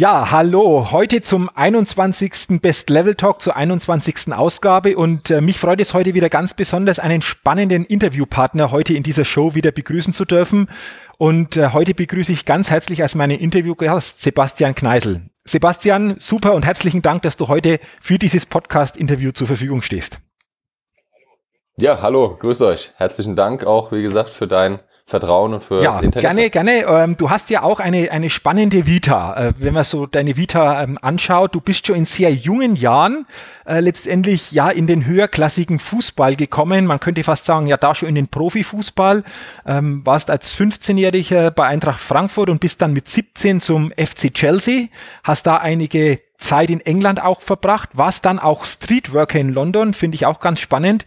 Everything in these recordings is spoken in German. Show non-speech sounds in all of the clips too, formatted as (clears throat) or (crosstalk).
Ja, hallo. Heute zum 21. Best Level Talk, zur 21. Ausgabe. Und äh, mich freut es heute wieder ganz besonders, einen spannenden Interviewpartner heute in dieser Show wieder begrüßen zu dürfen. Und äh, heute begrüße ich ganz herzlich als meinen Interviewgast Sebastian Kneisel. Sebastian, super und herzlichen Dank, dass du heute für dieses Podcast-Interview zur Verfügung stehst. Ja, hallo, grüß euch. Herzlichen Dank auch, wie gesagt, für dein Vertrauen und für ja, das Interesse. Gerne, gerne. Ähm, du hast ja auch eine, eine spannende Vita. Äh, wenn man so deine Vita ähm, anschaut, du bist schon in sehr jungen Jahren äh, letztendlich ja in den höherklassigen Fußball gekommen. Man könnte fast sagen, ja da schon in den Profifußball. Ähm, warst als 15-Jähriger bei Eintracht Frankfurt und bist dann mit 17 zum FC Chelsea. Hast da einige Zeit in England auch verbracht. Warst dann auch Streetworker in London, finde ich auch ganz spannend.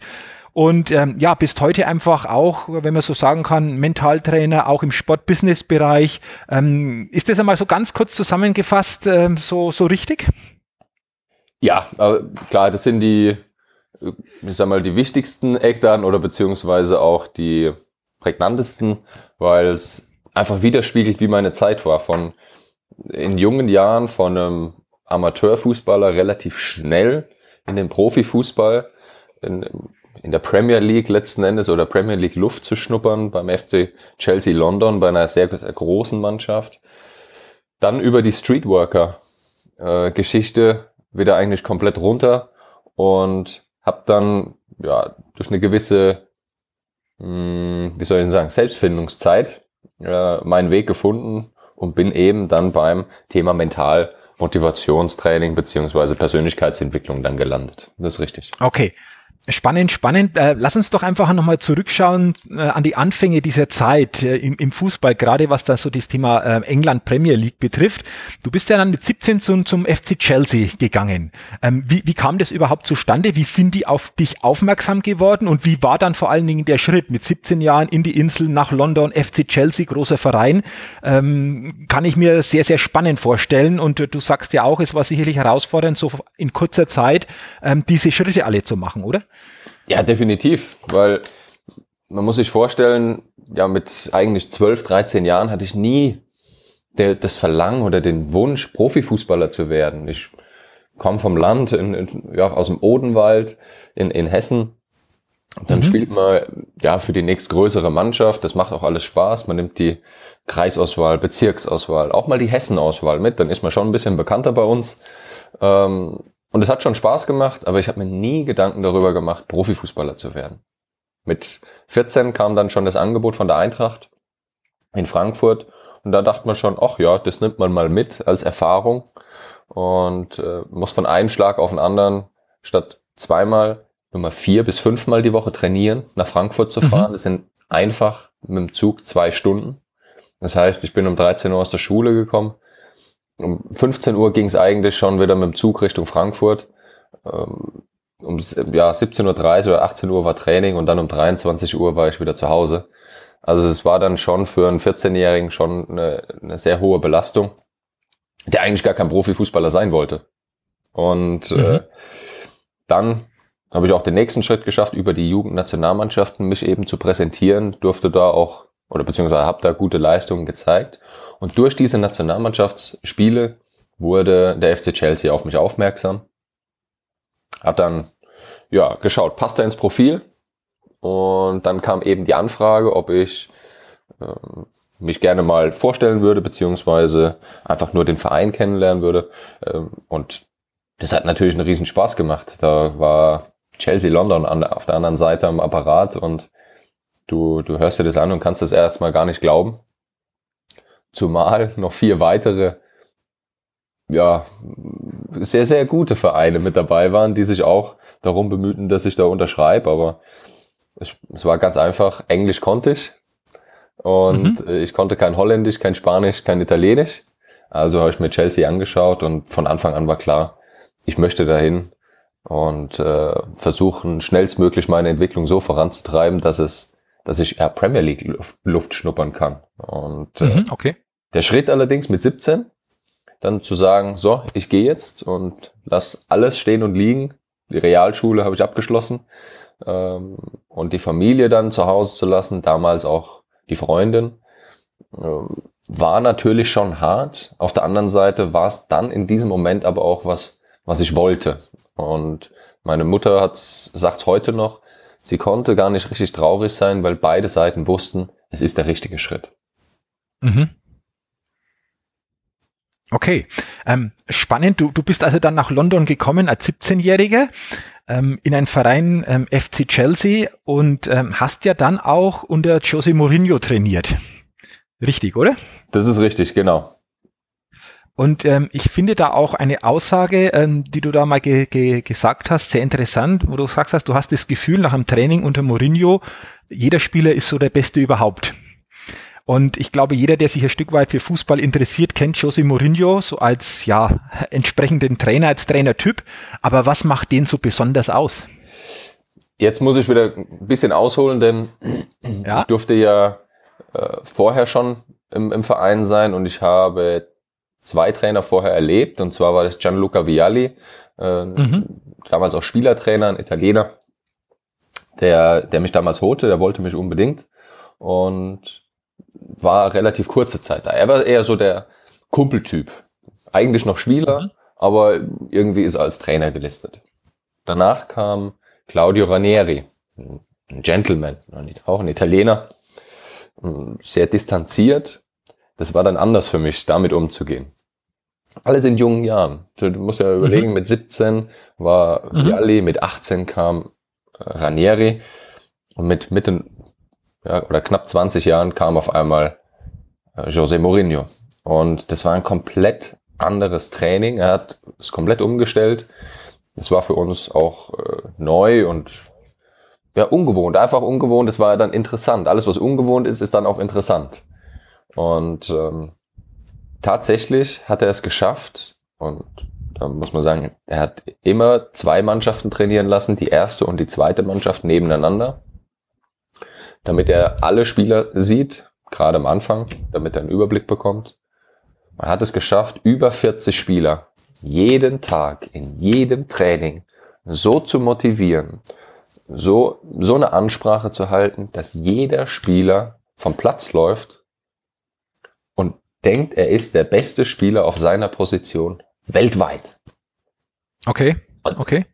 Und ähm, ja, bist heute einfach auch, wenn man so sagen kann, Mentaltrainer, auch im Sport-Business-Bereich. Ähm, ist das einmal so ganz kurz zusammengefasst ähm, so, so richtig? Ja, also klar, das sind die, ich sag mal, die wichtigsten Eckdaten oder beziehungsweise auch die prägnantesten, weil es einfach widerspiegelt, wie meine Zeit war. Von in jungen Jahren von einem Amateurfußballer relativ schnell in den Profifußball. In, in der Premier League letzten Endes oder Premier League Luft zu schnuppern beim FC Chelsea London bei einer sehr, sehr großen Mannschaft. Dann über die Streetworker äh, Geschichte wieder eigentlich komplett runter und habe dann ja durch eine gewisse mh, hm, wie soll ich denn sagen Selbstfindungszeit äh, meinen Weg gefunden und bin eben dann beim Thema Mental Motivationstraining beziehungsweise Persönlichkeitsentwicklung dann gelandet. Das ist richtig. Okay. Spannend, spannend. Äh, lass uns doch einfach nochmal zurückschauen äh, an die Anfänge dieser Zeit äh, im, im, Fußball, gerade was da so das Thema England Premier League betrifft. Du bist ja dann mit 17 zum, zum FC Chelsea gegangen. Ähm, wie, wie kam das überhaupt zustande? Wie sind die auf dich aufmerksam geworden und wie war dann vor allen Dingen der Schritt mit 17 Jahren in die Insel nach London, FC Chelsea, großer Verein? Ähm, kann ich mir sehr, sehr spannend vorstellen und du sagst ja auch, es war sicherlich herausfordernd, so in kurzer Zeit ähm, diese Schritte alle zu machen, oder? Ja, definitiv, weil man muss sich vorstellen, ja, mit eigentlich 12, 13 Jahren hatte ich nie der, das Verlangen oder den Wunsch, Profifußballer zu werden. Ich komme vom Land, in, in, ja, aus dem Odenwald in, in Hessen. Und dann mhm. spielt man ja für die nächstgrößere Mannschaft. Das macht auch alles Spaß. Man nimmt die Kreisauswahl, Bezirksauswahl, auch mal die Hessenauswahl mit. Dann ist man schon ein bisschen bekannter bei uns. Ähm, und es hat schon Spaß gemacht, aber ich habe mir nie Gedanken darüber gemacht, Profifußballer zu werden. Mit 14 kam dann schon das Angebot von der Eintracht in Frankfurt und da dachte man schon, ach ja, das nimmt man mal mit als Erfahrung und äh, muss von einem Schlag auf den anderen statt zweimal nur mal vier bis fünfmal die Woche trainieren, nach Frankfurt zu fahren. Mhm. Das sind einfach mit dem Zug zwei Stunden. Das heißt, ich bin um 13 Uhr aus der Schule gekommen, um 15 Uhr ging es eigentlich schon wieder mit dem Zug Richtung Frankfurt. Ähm, um ja, 17.30 Uhr oder 18 Uhr war Training und dann um 23 Uhr war ich wieder zu Hause. Also es war dann schon für einen 14-Jährigen schon eine, eine, sehr hohe Belastung, der eigentlich gar kein Profifußballer sein wollte. Und äh, mhm. äh, dann habe ich auch den nächsten Schritt geschafft, über die Jugendnationalmannschaften mich eben zu präsentieren, durfte da auch oder beziehungsweise habe da gute Leistungen gezeigt. Und durch diese Nationalmannschaftsspiele wurde der FC Chelsea auf mich aufmerksam. Hat dann ja geschaut, passt er ins Profil? Und dann kam eben die Anfrage, ob ich äh, mich gerne mal vorstellen würde, beziehungsweise einfach nur den Verein kennenlernen würde. Ähm, und das hat natürlich einen riesen Spaß gemacht. Da war Chelsea London an, auf der anderen Seite am Apparat und Du, du hörst dir das an und kannst das erstmal gar nicht glauben. Zumal noch vier weitere, ja, sehr, sehr gute Vereine mit dabei waren, die sich auch darum bemühten, dass ich da unterschreibe. Aber es, es war ganz einfach, Englisch konnte ich. Und mhm. ich konnte kein Holländisch, kein Spanisch, kein Italienisch. Also habe ich mir Chelsea angeschaut und von Anfang an war klar, ich möchte dahin und äh, versuchen schnellstmöglich meine Entwicklung so voranzutreiben, dass es, dass ich eher Premier League Luft, Luft schnuppern kann. Und äh, mhm, okay. Der Schritt allerdings mit 17, dann zu sagen, so, ich gehe jetzt und lass alles stehen und liegen. Die Realschule habe ich abgeschlossen ähm, und die Familie dann zu Hause zu lassen, damals auch die Freundin, ähm, war natürlich schon hart. Auf der anderen Seite war es dann in diesem Moment aber auch was, was ich wollte. Und meine Mutter hat sagt heute noch, sie konnte gar nicht richtig traurig sein, weil beide Seiten wussten, es ist der richtige Schritt. Mhm. Okay, ähm, spannend. Du, du bist also dann nach London gekommen als 17-Jähriger ähm, in einen Verein ähm, FC Chelsea und ähm, hast ja dann auch unter Jose Mourinho trainiert. Richtig, oder? Das ist richtig, genau. Und ähm, ich finde da auch eine Aussage, ähm, die du da mal ge ge gesagt hast, sehr interessant, wo du sagst, hast, du hast das Gefühl nach dem Training unter Mourinho, jeder Spieler ist so der Beste überhaupt. Und ich glaube, jeder, der sich ein Stück weit für Fußball interessiert, kennt Jose Mourinho so als ja (laughs) entsprechenden Trainer, als Trainertyp. Aber was macht den so besonders aus? Jetzt muss ich wieder ein bisschen ausholen, denn (clears throat) ja? ich durfte ja äh, vorher schon im, im Verein sein und ich habe zwei Trainer vorher erlebt. Und zwar war das Gianluca Vialli, äh, mhm. damals auch Spielertrainer, ein Italiener, der, der mich damals holte, der wollte mich unbedingt und war relativ kurze Zeit da. Er war eher so der Kumpeltyp. Eigentlich noch Spieler, mhm. aber irgendwie ist er als Trainer gelistet. Danach kam Claudio Ranieri, ein Gentleman, auch ein Italiener, sehr distanziert. Das war dann anders für mich, damit umzugehen. Alles in jungen Jahren. Du musst ja überlegen, mhm. mit 17 war mhm. Vialli, mit 18 kam äh, Ranieri und mit Mitte ja, oder knapp 20 Jahren kam auf einmal äh, José Mourinho. Und das war ein komplett anderes Training. Er hat es komplett umgestellt. Das war für uns auch äh, neu und ja, ungewohnt, einfach ungewohnt, das war dann interessant. Alles, was ungewohnt ist, ist dann auch interessant. Und ähm, tatsächlich hat er es geschafft und da muss man sagen, er hat immer zwei Mannschaften trainieren lassen, die erste und die zweite Mannschaft nebeneinander, damit er alle Spieler sieht, gerade am Anfang, damit er einen Überblick bekommt. Er hat es geschafft, über 40 Spieler jeden Tag in jedem Training so zu motivieren, so, so eine Ansprache zu halten, dass jeder Spieler vom Platz läuft und denkt, er ist der beste Spieler auf seiner Position weltweit. Okay, okay.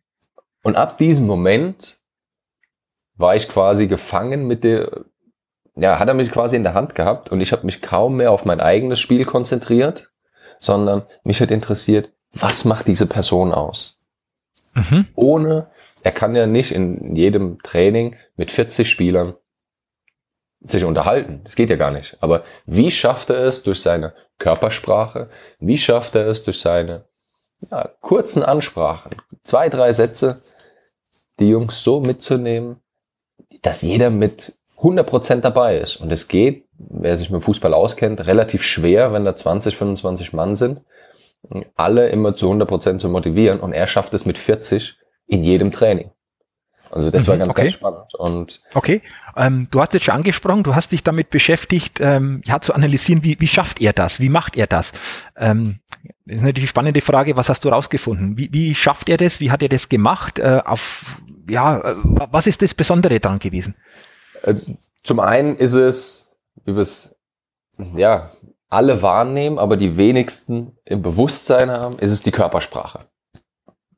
Und ab diesem Moment war ich quasi gefangen mit der, ja, hat er mich quasi in der Hand gehabt und ich habe mich kaum mehr auf mein eigenes Spiel konzentriert, sondern mich hat interessiert, was macht diese Person aus? Mhm. Ohne er kann ja nicht in jedem Training mit 40 Spielern sich unterhalten. Das geht ja gar nicht. Aber wie schafft er es durch seine Körpersprache? Wie schafft er es durch seine ja, kurzen Ansprachen? Zwei, drei Sätze, die Jungs so mitzunehmen, dass jeder mit 100% dabei ist. Und es geht, wer sich mit Fußball auskennt, relativ schwer, wenn da 20, 25 Mann sind, alle immer zu 100% zu motivieren. Und er schafft es mit 40 in jedem Training. Also das mhm, war ganz, okay. ganz spannend. Und okay, ähm, du hast jetzt schon angesprochen, du hast dich damit beschäftigt, ähm, ja, zu analysieren, wie, wie schafft er das, wie macht er das? Ähm, das ist natürlich eine spannende Frage, was hast du rausgefunden? Wie, wie schafft er das, wie hat er das gemacht? Äh, auf, ja, äh, was ist das Besondere daran gewesen? Äh, zum einen ist es, wie wir es, ja, alle wahrnehmen, aber die wenigsten im Bewusstsein haben, ist es die Körpersprache.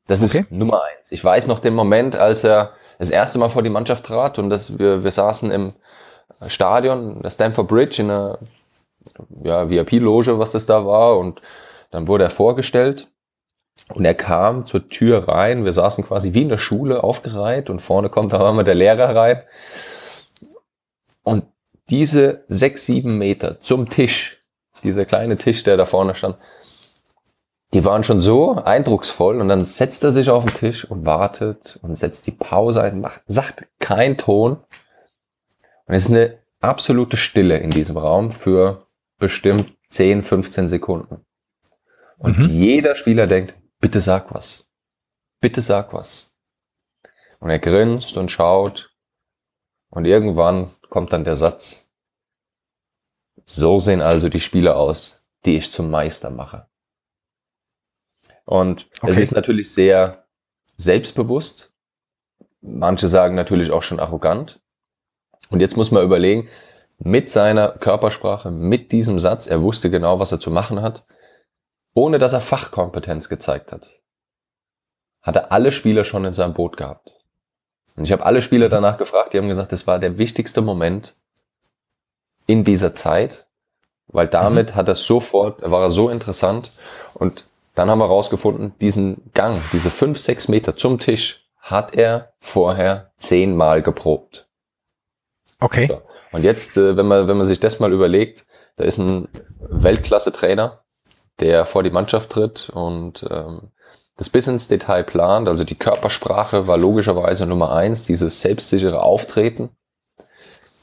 Das okay. ist Nummer eins. Ich weiß noch den Moment, als er das erste Mal vor die Mannschaft trat und dass wir, wir saßen im Stadion, der Stamford Bridge, in einer ja, VIP-Loge, was das da war. Und dann wurde er vorgestellt und er kam zur Tür rein. Wir saßen quasi wie in der Schule aufgereiht und vorne kommt da einmal der Lehrer rein. Und diese sechs, sieben Meter zum Tisch, dieser kleine Tisch, der da vorne stand, die waren schon so eindrucksvoll und dann setzt er sich auf den Tisch und wartet und setzt die Pause ein, macht, sagt kein Ton. Und es ist eine absolute Stille in diesem Raum für bestimmt 10, 15 Sekunden. Und mhm. jeder Spieler denkt, bitte sag was. Bitte sag was. Und er grinst und schaut. Und irgendwann kommt dann der Satz. So sehen also die Spieler aus, die ich zum Meister mache. Und okay. es ist natürlich sehr selbstbewusst. Manche sagen natürlich auch schon arrogant. Und jetzt muss man überlegen, mit seiner Körpersprache, mit diesem Satz, er wusste genau, was er zu machen hat, ohne dass er Fachkompetenz gezeigt hat, hat er alle Spieler schon in seinem Boot gehabt. Und ich habe alle Spieler danach gefragt, die haben gesagt, das war der wichtigste Moment in dieser Zeit, weil damit mhm. hat er sofort, war er so interessant und dann haben wir rausgefunden, diesen Gang, diese fünf, sechs Meter zum Tisch, hat er vorher zehnmal geprobt. Okay. So. Und jetzt, äh, wenn man, wenn man sich das mal überlegt, da ist ein Weltklasse-Trainer, der vor die Mannschaft tritt und ähm, das bis ins Detail plant. Also die Körpersprache war logischerweise Nummer eins, dieses selbstsichere Auftreten,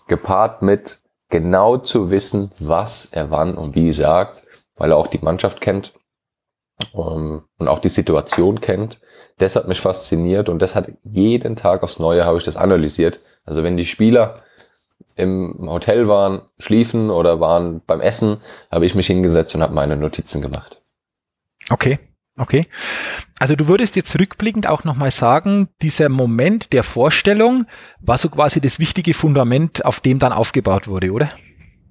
gepaart mit genau zu wissen, was er wann und wie sagt, weil er auch die Mannschaft kennt um, ähm, und auch die Situation kennt. Das hat mich fasziniert und das hat jeden Tag aufs Neue habe ich das analysiert. Also wenn die Spieler im Hotel waren, schliefen oder waren beim Essen, habe ich mich hingesetzt und habe meine Notizen gemacht. Okay. Okay. Also du würdest jetzt rückblickend auch nochmal sagen, dieser Moment der Vorstellung war so quasi das wichtige Fundament, auf dem dann aufgebaut wurde, oder?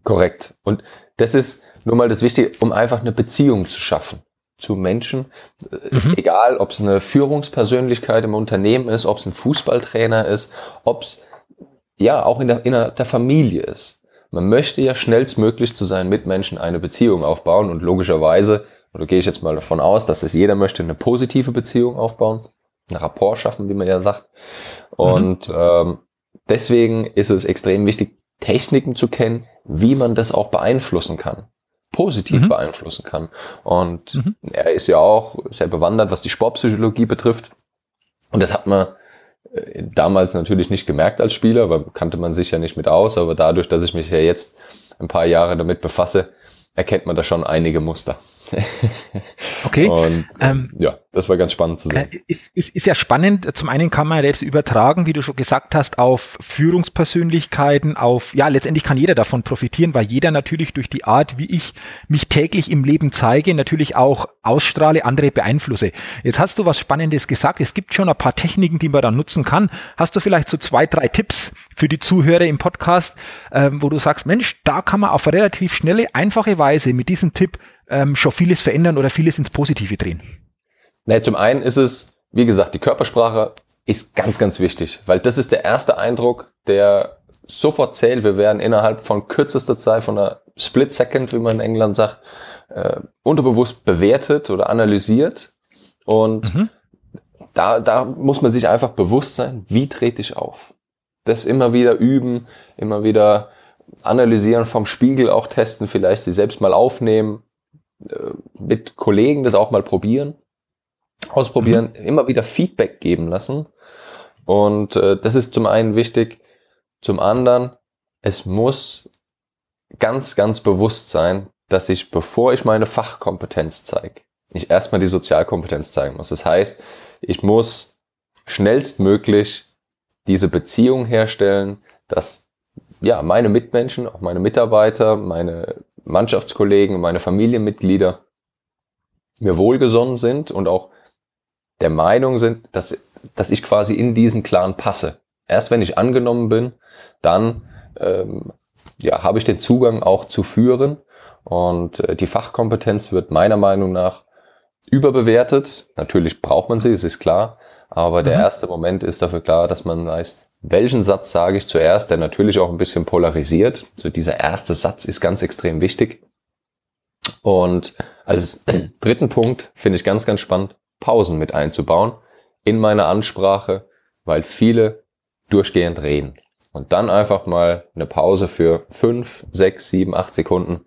Korrekt. Und das ist nur mal das Wichtige, um einfach eine Beziehung zu schaffen zu Menschen. Mhm. Ist egal, ob es eine Führungspersönlichkeit im Unternehmen ist, ob es ein Fußballtrainer ist, ob es ja auch in der, in der Familie ist. Man möchte ja schnellstmöglich zu seinen Mitmenschen eine Beziehung aufbauen und logischerweise, oder gehe ich jetzt mal davon aus, dass es jeder möchte, eine positive Beziehung aufbauen, ein Rapport schaffen, wie man ja sagt. Und mhm. ähm, deswegen ist es extrem wichtig, Techniken zu kennen, wie man das auch beeinflussen kann positiv mhm. beeinflussen kann. Und mhm. er ist ja auch sehr bewandert, was die Sportpsychologie betrifft. Und das hat man damals natürlich nicht gemerkt als Spieler, weil kannte man sich ja nicht mit aus, aber dadurch, dass ich mich ja jetzt ein paar Jahre damit befasse, erkennt man da schon einige Muster. (laughs) okay. Und ähm, ja, das war ganz spannend zu sehen. Äh, ist, ist, ist ja spannend. Zum einen kann man jetzt übertragen, wie du schon gesagt hast, auf Führungspersönlichkeiten, auf, ja, letztendlich kann jeder davon profitieren, weil jeder natürlich durch die Art, wie ich mich täglich im Leben zeige, natürlich auch ausstrahle, andere beeinflusse. Jetzt hast du was Spannendes gesagt. Es gibt schon ein paar Techniken, die man dann nutzen kann. Hast du vielleicht so zwei, drei Tipps für die Zuhörer im Podcast, ähm, wo du sagst, Mensch, da kann man auf relativ schnelle, einfache Weise mit diesem Tipp ähm, schon vieles verändern oder vieles ins Positive drehen? Nee, zum einen ist es, wie gesagt, die Körpersprache ist ganz, ganz wichtig, weil das ist der erste Eindruck, der sofort zählt. Wir werden innerhalb von kürzester Zeit, von einer Split Second, wie man in England sagt, äh, unterbewusst bewertet oder analysiert. Und mhm. da, da muss man sich einfach bewusst sein, wie trete ich auf. Das immer wieder üben, immer wieder analysieren, vom Spiegel auch testen, vielleicht sie selbst mal aufnehmen, mit Kollegen das auch mal probieren, ausprobieren, mhm. immer wieder Feedback geben lassen. Und äh, das ist zum einen wichtig. Zum anderen, es muss ganz, ganz bewusst sein, dass ich, bevor ich meine Fachkompetenz zeige, ich erstmal die Sozialkompetenz zeigen muss. Das heißt, ich muss schnellstmöglich diese Beziehung herstellen, dass ja meine Mitmenschen, auch meine Mitarbeiter, meine Mannschaftskollegen, meine Familienmitglieder mir wohlgesonnen sind und auch der Meinung sind, dass, dass ich quasi in diesen Clan passe. Erst wenn ich angenommen bin, dann ähm, ja, habe ich den Zugang auch zu führen. Und äh, die Fachkompetenz wird meiner Meinung nach überbewertet. Natürlich braucht man sie, es ist klar. Aber mhm. der erste Moment ist dafür klar, dass man weiß, welchen Satz sage ich zuerst, der natürlich auch ein bisschen polarisiert. So dieser erste Satz ist ganz extrem wichtig. Und als (clears throat) dritten Punkt finde ich ganz, ganz spannend, Pausen mit einzubauen in meine Ansprache, weil viele durchgehend reden. Und dann einfach mal eine Pause für fünf, sechs, sieben, acht Sekunden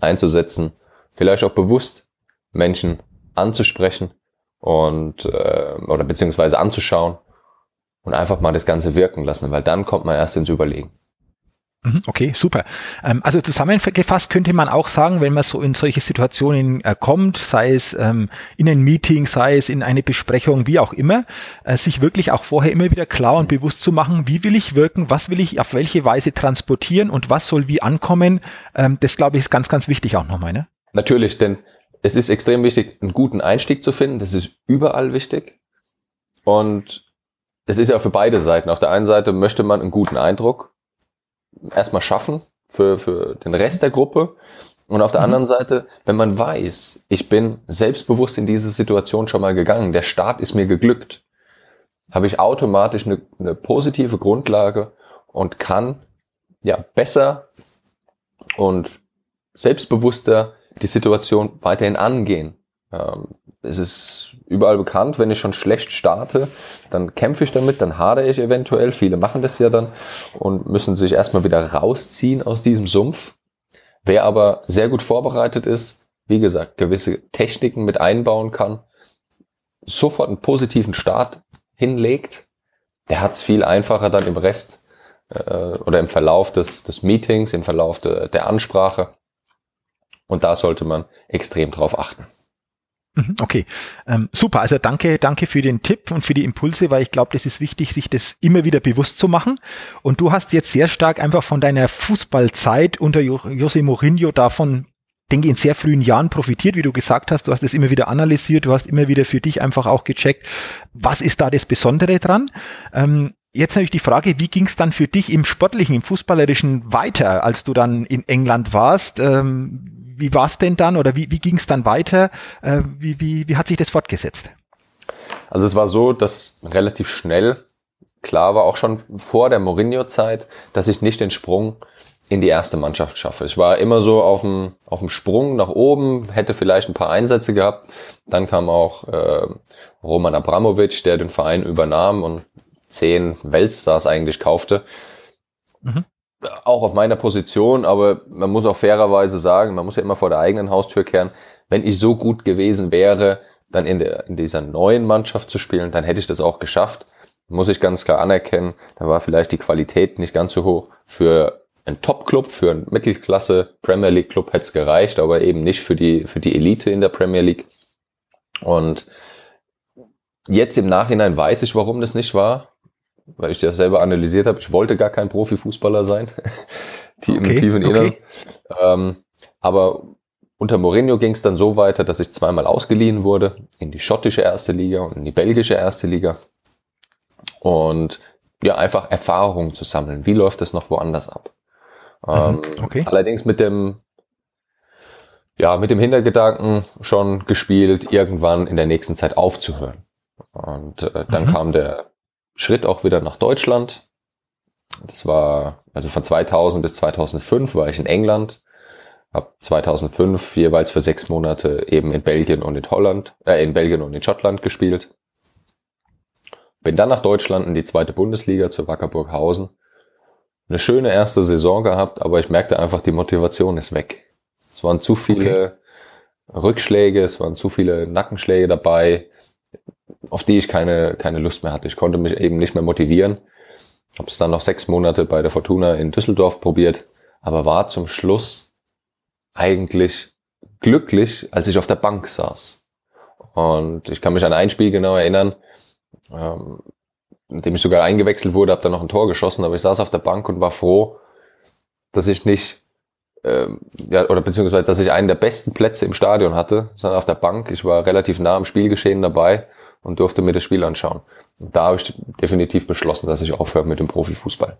einzusetzen. Vielleicht auch bewusst Menschen anzusprechen und äh, oder beziehungsweise anzuschauen und einfach mal das Ganze wirken lassen, weil dann kommt man erst ins Überlegen. Mhm, okay, super. Ähm, also zusammengefasst könnte man auch sagen, wenn man so in solche Situationen äh, kommt, sei es ähm, in ein Meeting, sei es in eine Besprechung, wie auch immer, äh, sich wirklich auch vorher immer wieder klar und bewusst zu machen, wie will ich wirken, was will ich auf welche Weise transportieren und was soll wie ankommen. Ähm, das glaube ich ist ganz, ganz wichtig auch nochmal. Ne? Natürlich, denn es ist extrem wichtig, einen guten Einstieg zu finden. Das ist überall wichtig. Und es ist ja für beide Seiten. Auf der einen Seite möchte man einen guten Eindruck erstmal schaffen für, für den Rest der Gruppe. Und auf der mhm. anderen Seite, wenn man weiß, ich bin selbstbewusst in diese Situation schon mal gegangen, der Start ist mir geglückt, habe ich automatisch eine, eine positive Grundlage und kann ja besser und selbstbewusster die Situation weiterhin angehen. Ähm, es ist überall bekannt, wenn ich schon schlecht starte, dann kämpfe ich damit, dann hadere ich eventuell. Viele machen das ja dann und müssen sich erstmal wieder rausziehen aus diesem Sumpf. Wer aber sehr gut vorbereitet ist, wie gesagt, gewisse Techniken mit einbauen kann, sofort einen positiven Start hinlegt, der hat es viel einfacher dann im Rest äh, oder im Verlauf des, des Meetings, im Verlauf de, der Ansprache. Und da sollte man extrem drauf achten. Mhm, okay, ähm, super. Also danke, danke für den Tipp und für die Impulse, weil ich glaube, das ist wichtig, sich das immer wieder bewusst zu machen. Und du hast jetzt sehr stark einfach von deiner Fußballzeit unter Jose Mourinho davon denke in sehr frühen Jahren profitiert, wie du gesagt hast. Du hast es immer wieder analysiert, du hast immer wieder für dich einfach auch gecheckt, was ist da das Besondere dran. Ähm, jetzt natürlich die Frage, wie ging es dann für dich im sportlichen, im fußballerischen weiter, als du dann in England warst? Ähm, wie war es denn dann oder wie, wie ging es dann weiter? Äh, wie, wie, wie hat sich das fortgesetzt? Also es war so, dass relativ schnell klar war, auch schon vor der Mourinho-Zeit, dass ich nicht den Sprung in die erste Mannschaft schaffe. Ich war immer so auf dem, auf dem Sprung nach oben, hätte vielleicht ein paar Einsätze gehabt. Dann kam auch äh, Roman Abramovic, der den Verein übernahm und zehn Weltstars eigentlich kaufte. Mhm auch auf meiner Position, aber man muss auch fairerweise sagen, man muss ja immer vor der eigenen Haustür kehren. Wenn ich so gut gewesen wäre, dann in, der, in dieser neuen Mannschaft zu spielen, dann hätte ich das auch geschafft. Muss ich ganz klar anerkennen. Da war vielleicht die Qualität nicht ganz so hoch. Für einen Top-Club, für einen Mittelklasse Premier League Club hätte es gereicht, aber eben nicht für die, für die Elite in der Premier League. Und jetzt im Nachhinein weiß ich, warum das nicht war weil ich das selber analysiert habe. Ich wollte gar kein Profifußballer sein, (laughs) die okay, im tiefen Inneren. Okay. Ähm, aber unter Mourinho ging es dann so weiter, dass ich zweimal ausgeliehen wurde in die schottische erste Liga und in die belgische erste Liga. Und ja, einfach Erfahrungen zu sammeln. Wie läuft das noch woanders ab? Ähm, mhm, okay. Allerdings mit dem, ja, mit dem Hintergedanken schon gespielt, irgendwann in der nächsten Zeit aufzuhören. Und äh, dann mhm. kam der Schritt auch wieder nach Deutschland. Das war, also von 2000 bis 2005 war ich in England, habe 2005 jeweils für sechs Monate eben in Belgien und in Holland, äh, in Belgien und in Schottland gespielt. Bin dann nach Deutschland in die zweite Bundesliga zu Wackerburghausen. Eine schöne erste Saison gehabt, aber ich merkte einfach, die Motivation ist weg. Es waren zu viele okay. Rückschläge, es waren zu viele Nackenschläge dabei auf die ich keine, keine Lust mehr hatte. Ich konnte mich eben nicht mehr motivieren. Habe es dann noch sechs Monate bei der Fortuna in Düsseldorf probiert, aber war zum Schluss eigentlich glücklich, als ich auf der Bank saß. Und ich kann mich an ein Spiel genau erinnern, ähm, in dem ich sogar eingewechselt wurde, habe dann noch ein Tor geschossen, aber ich saß auf der Bank und war froh, dass ich nicht ähm, ja, oder beziehungsweise, dass ich einen der besten Plätze im Stadion hatte, sondern auf der Bank. Ich war relativ nah am Spielgeschehen dabei und durfte mir das Spiel anschauen. Und da habe ich definitiv beschlossen, dass ich aufhöre mit dem Profifußball.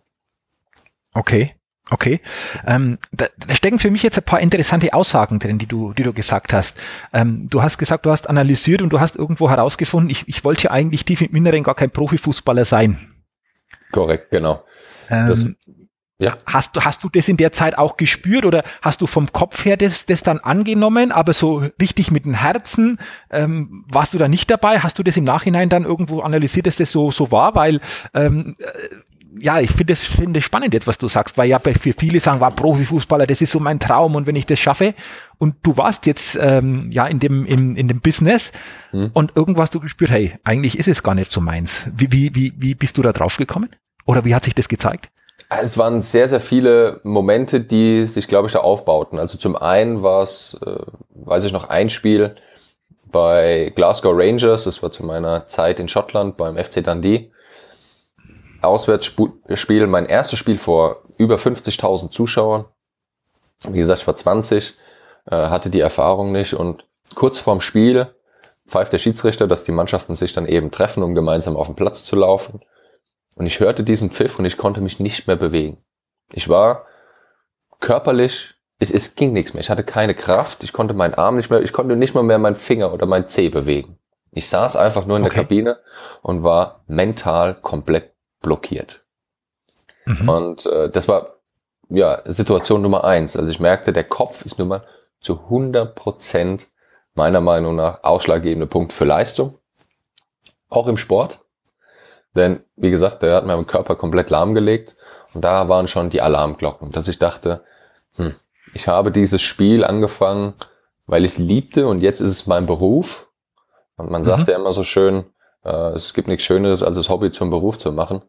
Okay. Okay, ähm, da, da stecken für mich jetzt ein paar interessante Aussagen drin, die du, die du gesagt hast. Ähm, du hast gesagt, du hast analysiert und du hast irgendwo herausgefunden, ich, ich wollte eigentlich tief im Inneren gar kein Profifußballer sein. Korrekt, genau. Ähm, das, ja. Hast, du hast du das in der Zeit auch gespürt oder hast du vom Kopf her das, das dann angenommen, aber so richtig mit dem Herzen ähm, warst du da nicht dabei? Hast du das im Nachhinein dann irgendwo analysiert, dass das so, so war? Weil ähm, äh, ja, ich finde es finde spannend jetzt, was du sagst, weil ja für viele sagen, war Profifußballer, das ist so mein Traum und wenn ich das schaffe und du warst jetzt ähm, ja in dem in, in dem Business hm. und irgendwas du gespürt, hey, eigentlich ist es gar nicht so meins. Wie wie wie wie bist du da drauf gekommen? Oder wie hat sich das gezeigt? Es waren sehr, sehr viele Momente, die sich, glaube ich, da aufbauten. Also zum einen war es, äh, weiß ich noch, ein Spiel bei Glasgow Rangers, das war zu meiner Zeit in Schottland beim FC Dundee. Auswärtsspiel, mein erstes Spiel vor über 50.000 Zuschauern. Wie gesagt, ich war 20, äh, hatte die Erfahrung nicht und kurz vorm Spiel pfeift der Schiedsrichter, dass die Mannschaften sich dann eben treffen, um gemeinsam auf den Platz zu laufen. Und ich hörte diesen Pfiff und ich konnte mich nicht mehr bewegen. Ich war körperlich, es, es ging nichts mehr. Ich hatte keine Kraft, ich konnte meinen Arm nicht mehr, ich konnte nicht mal mehr meinen Finger oder meinen Zeh bewegen. Ich saß einfach nur in okay. der Kabine und war mental komplett blockiert. Mhm. Und äh, das war ja Situation Nummer eins. Also ich merkte, der Kopf ist nun mal zu 100 Prozent meiner Meinung nach ausschlaggebende Punkt für Leistung. Auch im Sport. Denn, wie gesagt, der hat meinen Körper komplett lahmgelegt. Und da waren schon die Alarmglocken, dass ich dachte, hm, ich habe dieses Spiel angefangen, weil ich es liebte und jetzt ist es mein Beruf. Und man sagt mhm. ja immer so schön, äh, es gibt nichts Schöneres, als das Hobby zum Beruf zu machen.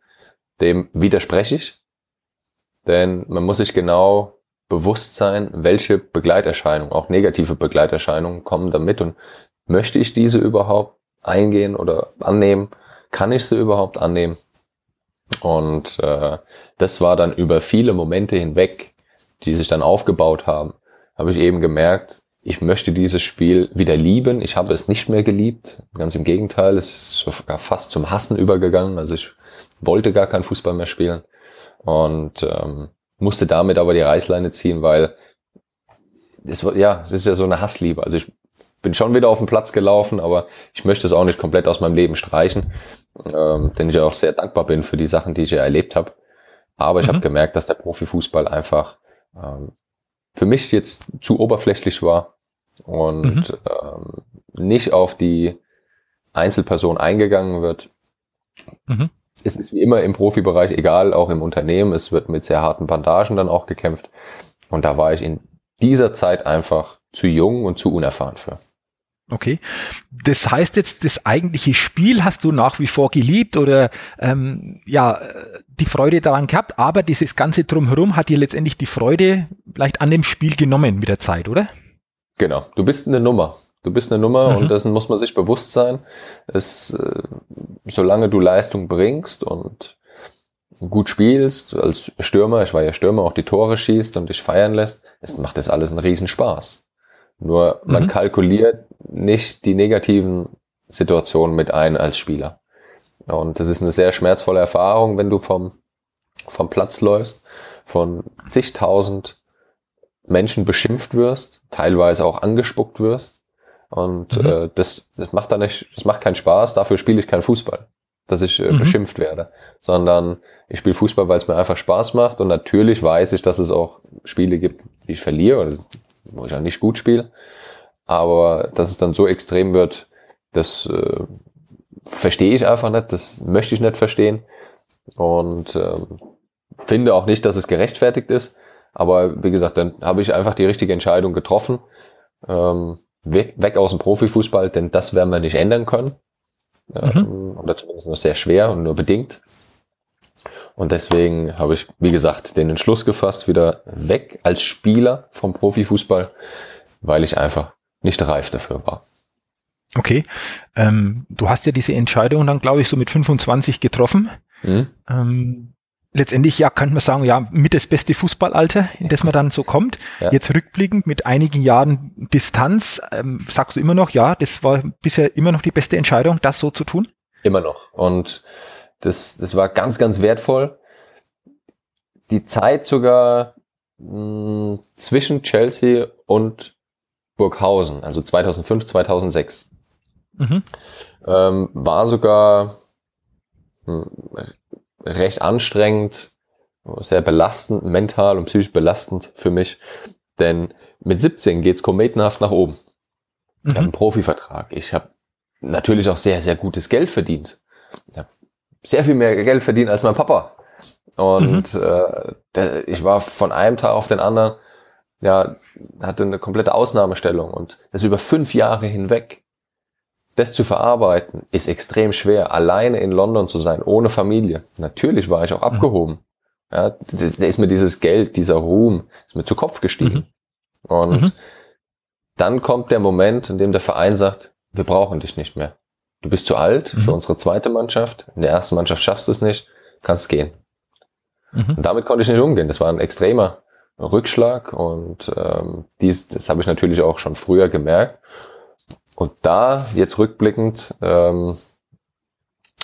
Dem widerspreche ich. Denn man muss sich genau bewusst sein, welche Begleiterscheinungen, auch negative Begleiterscheinungen kommen damit und möchte ich diese überhaupt eingehen oder annehmen? Kann ich sie überhaupt annehmen? Und äh, das war dann über viele Momente hinweg, die sich dann aufgebaut haben, habe ich eben gemerkt, ich möchte dieses Spiel wieder lieben. Ich habe es nicht mehr geliebt. Ganz im Gegenteil, es ist sogar fast zum Hassen übergegangen. Also ich wollte gar kein Fußball mehr spielen. Und ähm, musste damit aber die Reißleine ziehen, weil es ja, es ist ja so eine Hassliebe. Also ich bin schon wieder auf den Platz gelaufen, aber ich möchte es auch nicht komplett aus meinem Leben streichen, ähm, denn ich auch sehr dankbar bin für die Sachen, die ich ja erlebt habe. Aber ich mhm. habe gemerkt, dass der Profifußball einfach ähm, für mich jetzt zu oberflächlich war und mhm. ähm, nicht auf die Einzelperson eingegangen wird. Mhm es ist wie immer im Profibereich, egal, auch im Unternehmen, es wird mit sehr harten Bandagen dann auch gekämpft. Und da war ich in dieser Zeit einfach zu jung und zu unerfahren für. Okay. Das heißt jetzt, das eigentliche Spiel hast du nach wie vor geliebt oder ähm, ja, die Freude daran gehabt, aber dieses Ganze drumherum hat dir letztendlich die Freude vielleicht an dem Spiel genommen mit der Zeit, oder? Genau. Du bist eine Nummer. Du bist eine Nummer mhm. und dessen muss man sich bewusst sein. Es, äh, solange du Leistung bringst und gut spielst, als Stürmer, ich war ja Stürmer, auch die Tore schießt und dich feiern lässt, es macht das alles einen Riesenspaß. Nur man mhm. kalkuliert nicht die negativen Situationen mit ein als Spieler. Und das ist eine sehr schmerzvolle Erfahrung, wenn du vom, vom Platz läufst, von zigtausend Menschen beschimpft wirst, teilweise auch angespuckt wirst und mhm. äh, das, das macht dann nicht, das macht keinen Spaß, dafür spiele ich keinen Fußball, dass ich äh, mhm. beschimpft werde. Sondern ich spiele Fußball, weil es mir einfach Spaß macht. Und natürlich weiß ich, dass es auch Spiele gibt, die ich verliere oder wo ich auch nicht gut spiele. Aber dass es dann so extrem wird, das äh, verstehe ich einfach nicht, das möchte ich nicht verstehen. Und äh, finde auch nicht, dass es gerechtfertigt ist. Aber wie gesagt, dann habe ich einfach die richtige Entscheidung getroffen. Ähm, weg, weg aus dem Profifußball, denn das werden wir nicht ändern können. Mhm. Ähm, oder zumindest nur sehr schwer und nur bedingt. Und deswegen habe ich, wie gesagt, den Entschluss gefasst, wieder weg als Spieler vom Profifußball, weil ich einfach nicht reif dafür war. Okay. Ähm, du hast ja diese Entscheidung dann, glaube ich, so mit 25 getroffen. Mhm. Ähm, letztendlich ja könnte man sagen, ja, mit das beste Fußballalter, in das man dann so kommt. Ja. Jetzt rückblickend mit einigen Jahren Distanz, ähm, sagst du immer noch, ja, das war bisher immer noch die beste Entscheidung, das so zu tun? Immer noch. Und das, das war ganz, ganz wertvoll. Die Zeit sogar mh, zwischen Chelsea und Burghausen, also 2005, 2006, mhm. ähm, war sogar mh, recht anstrengend, sehr belastend, mental und psychisch belastend für mich. Denn mit 17 geht's kometenhaft nach oben. Mhm. Ich habe einen Profivertrag. Ich habe natürlich auch sehr, sehr gutes Geld verdient. Ich habe sehr viel mehr Geld verdient als mein Papa. Und mhm. äh, ich war von einem Tag auf den anderen, ja, hatte eine komplette Ausnahmestellung und das über fünf Jahre hinweg das zu verarbeiten, ist extrem schwer, alleine in London zu sein, ohne Familie. Natürlich war ich auch mhm. abgehoben. Ja, da, ist mir dieses Geld, dieser Ruhm, ist mir zu Kopf gestiegen. Mhm. Und mhm. dann kommt der Moment, in dem der Verein sagt, wir brauchen dich nicht mehr. Du bist zu alt mhm. für unsere zweite Mannschaft. In der ersten Mannschaft schaffst du es nicht, kannst gehen. Mhm. Und damit konnte ich nicht umgehen. Das war ein extremer Rückschlag und ähm, dies, das habe ich natürlich auch schon früher gemerkt. Und da jetzt rückblickend ähm,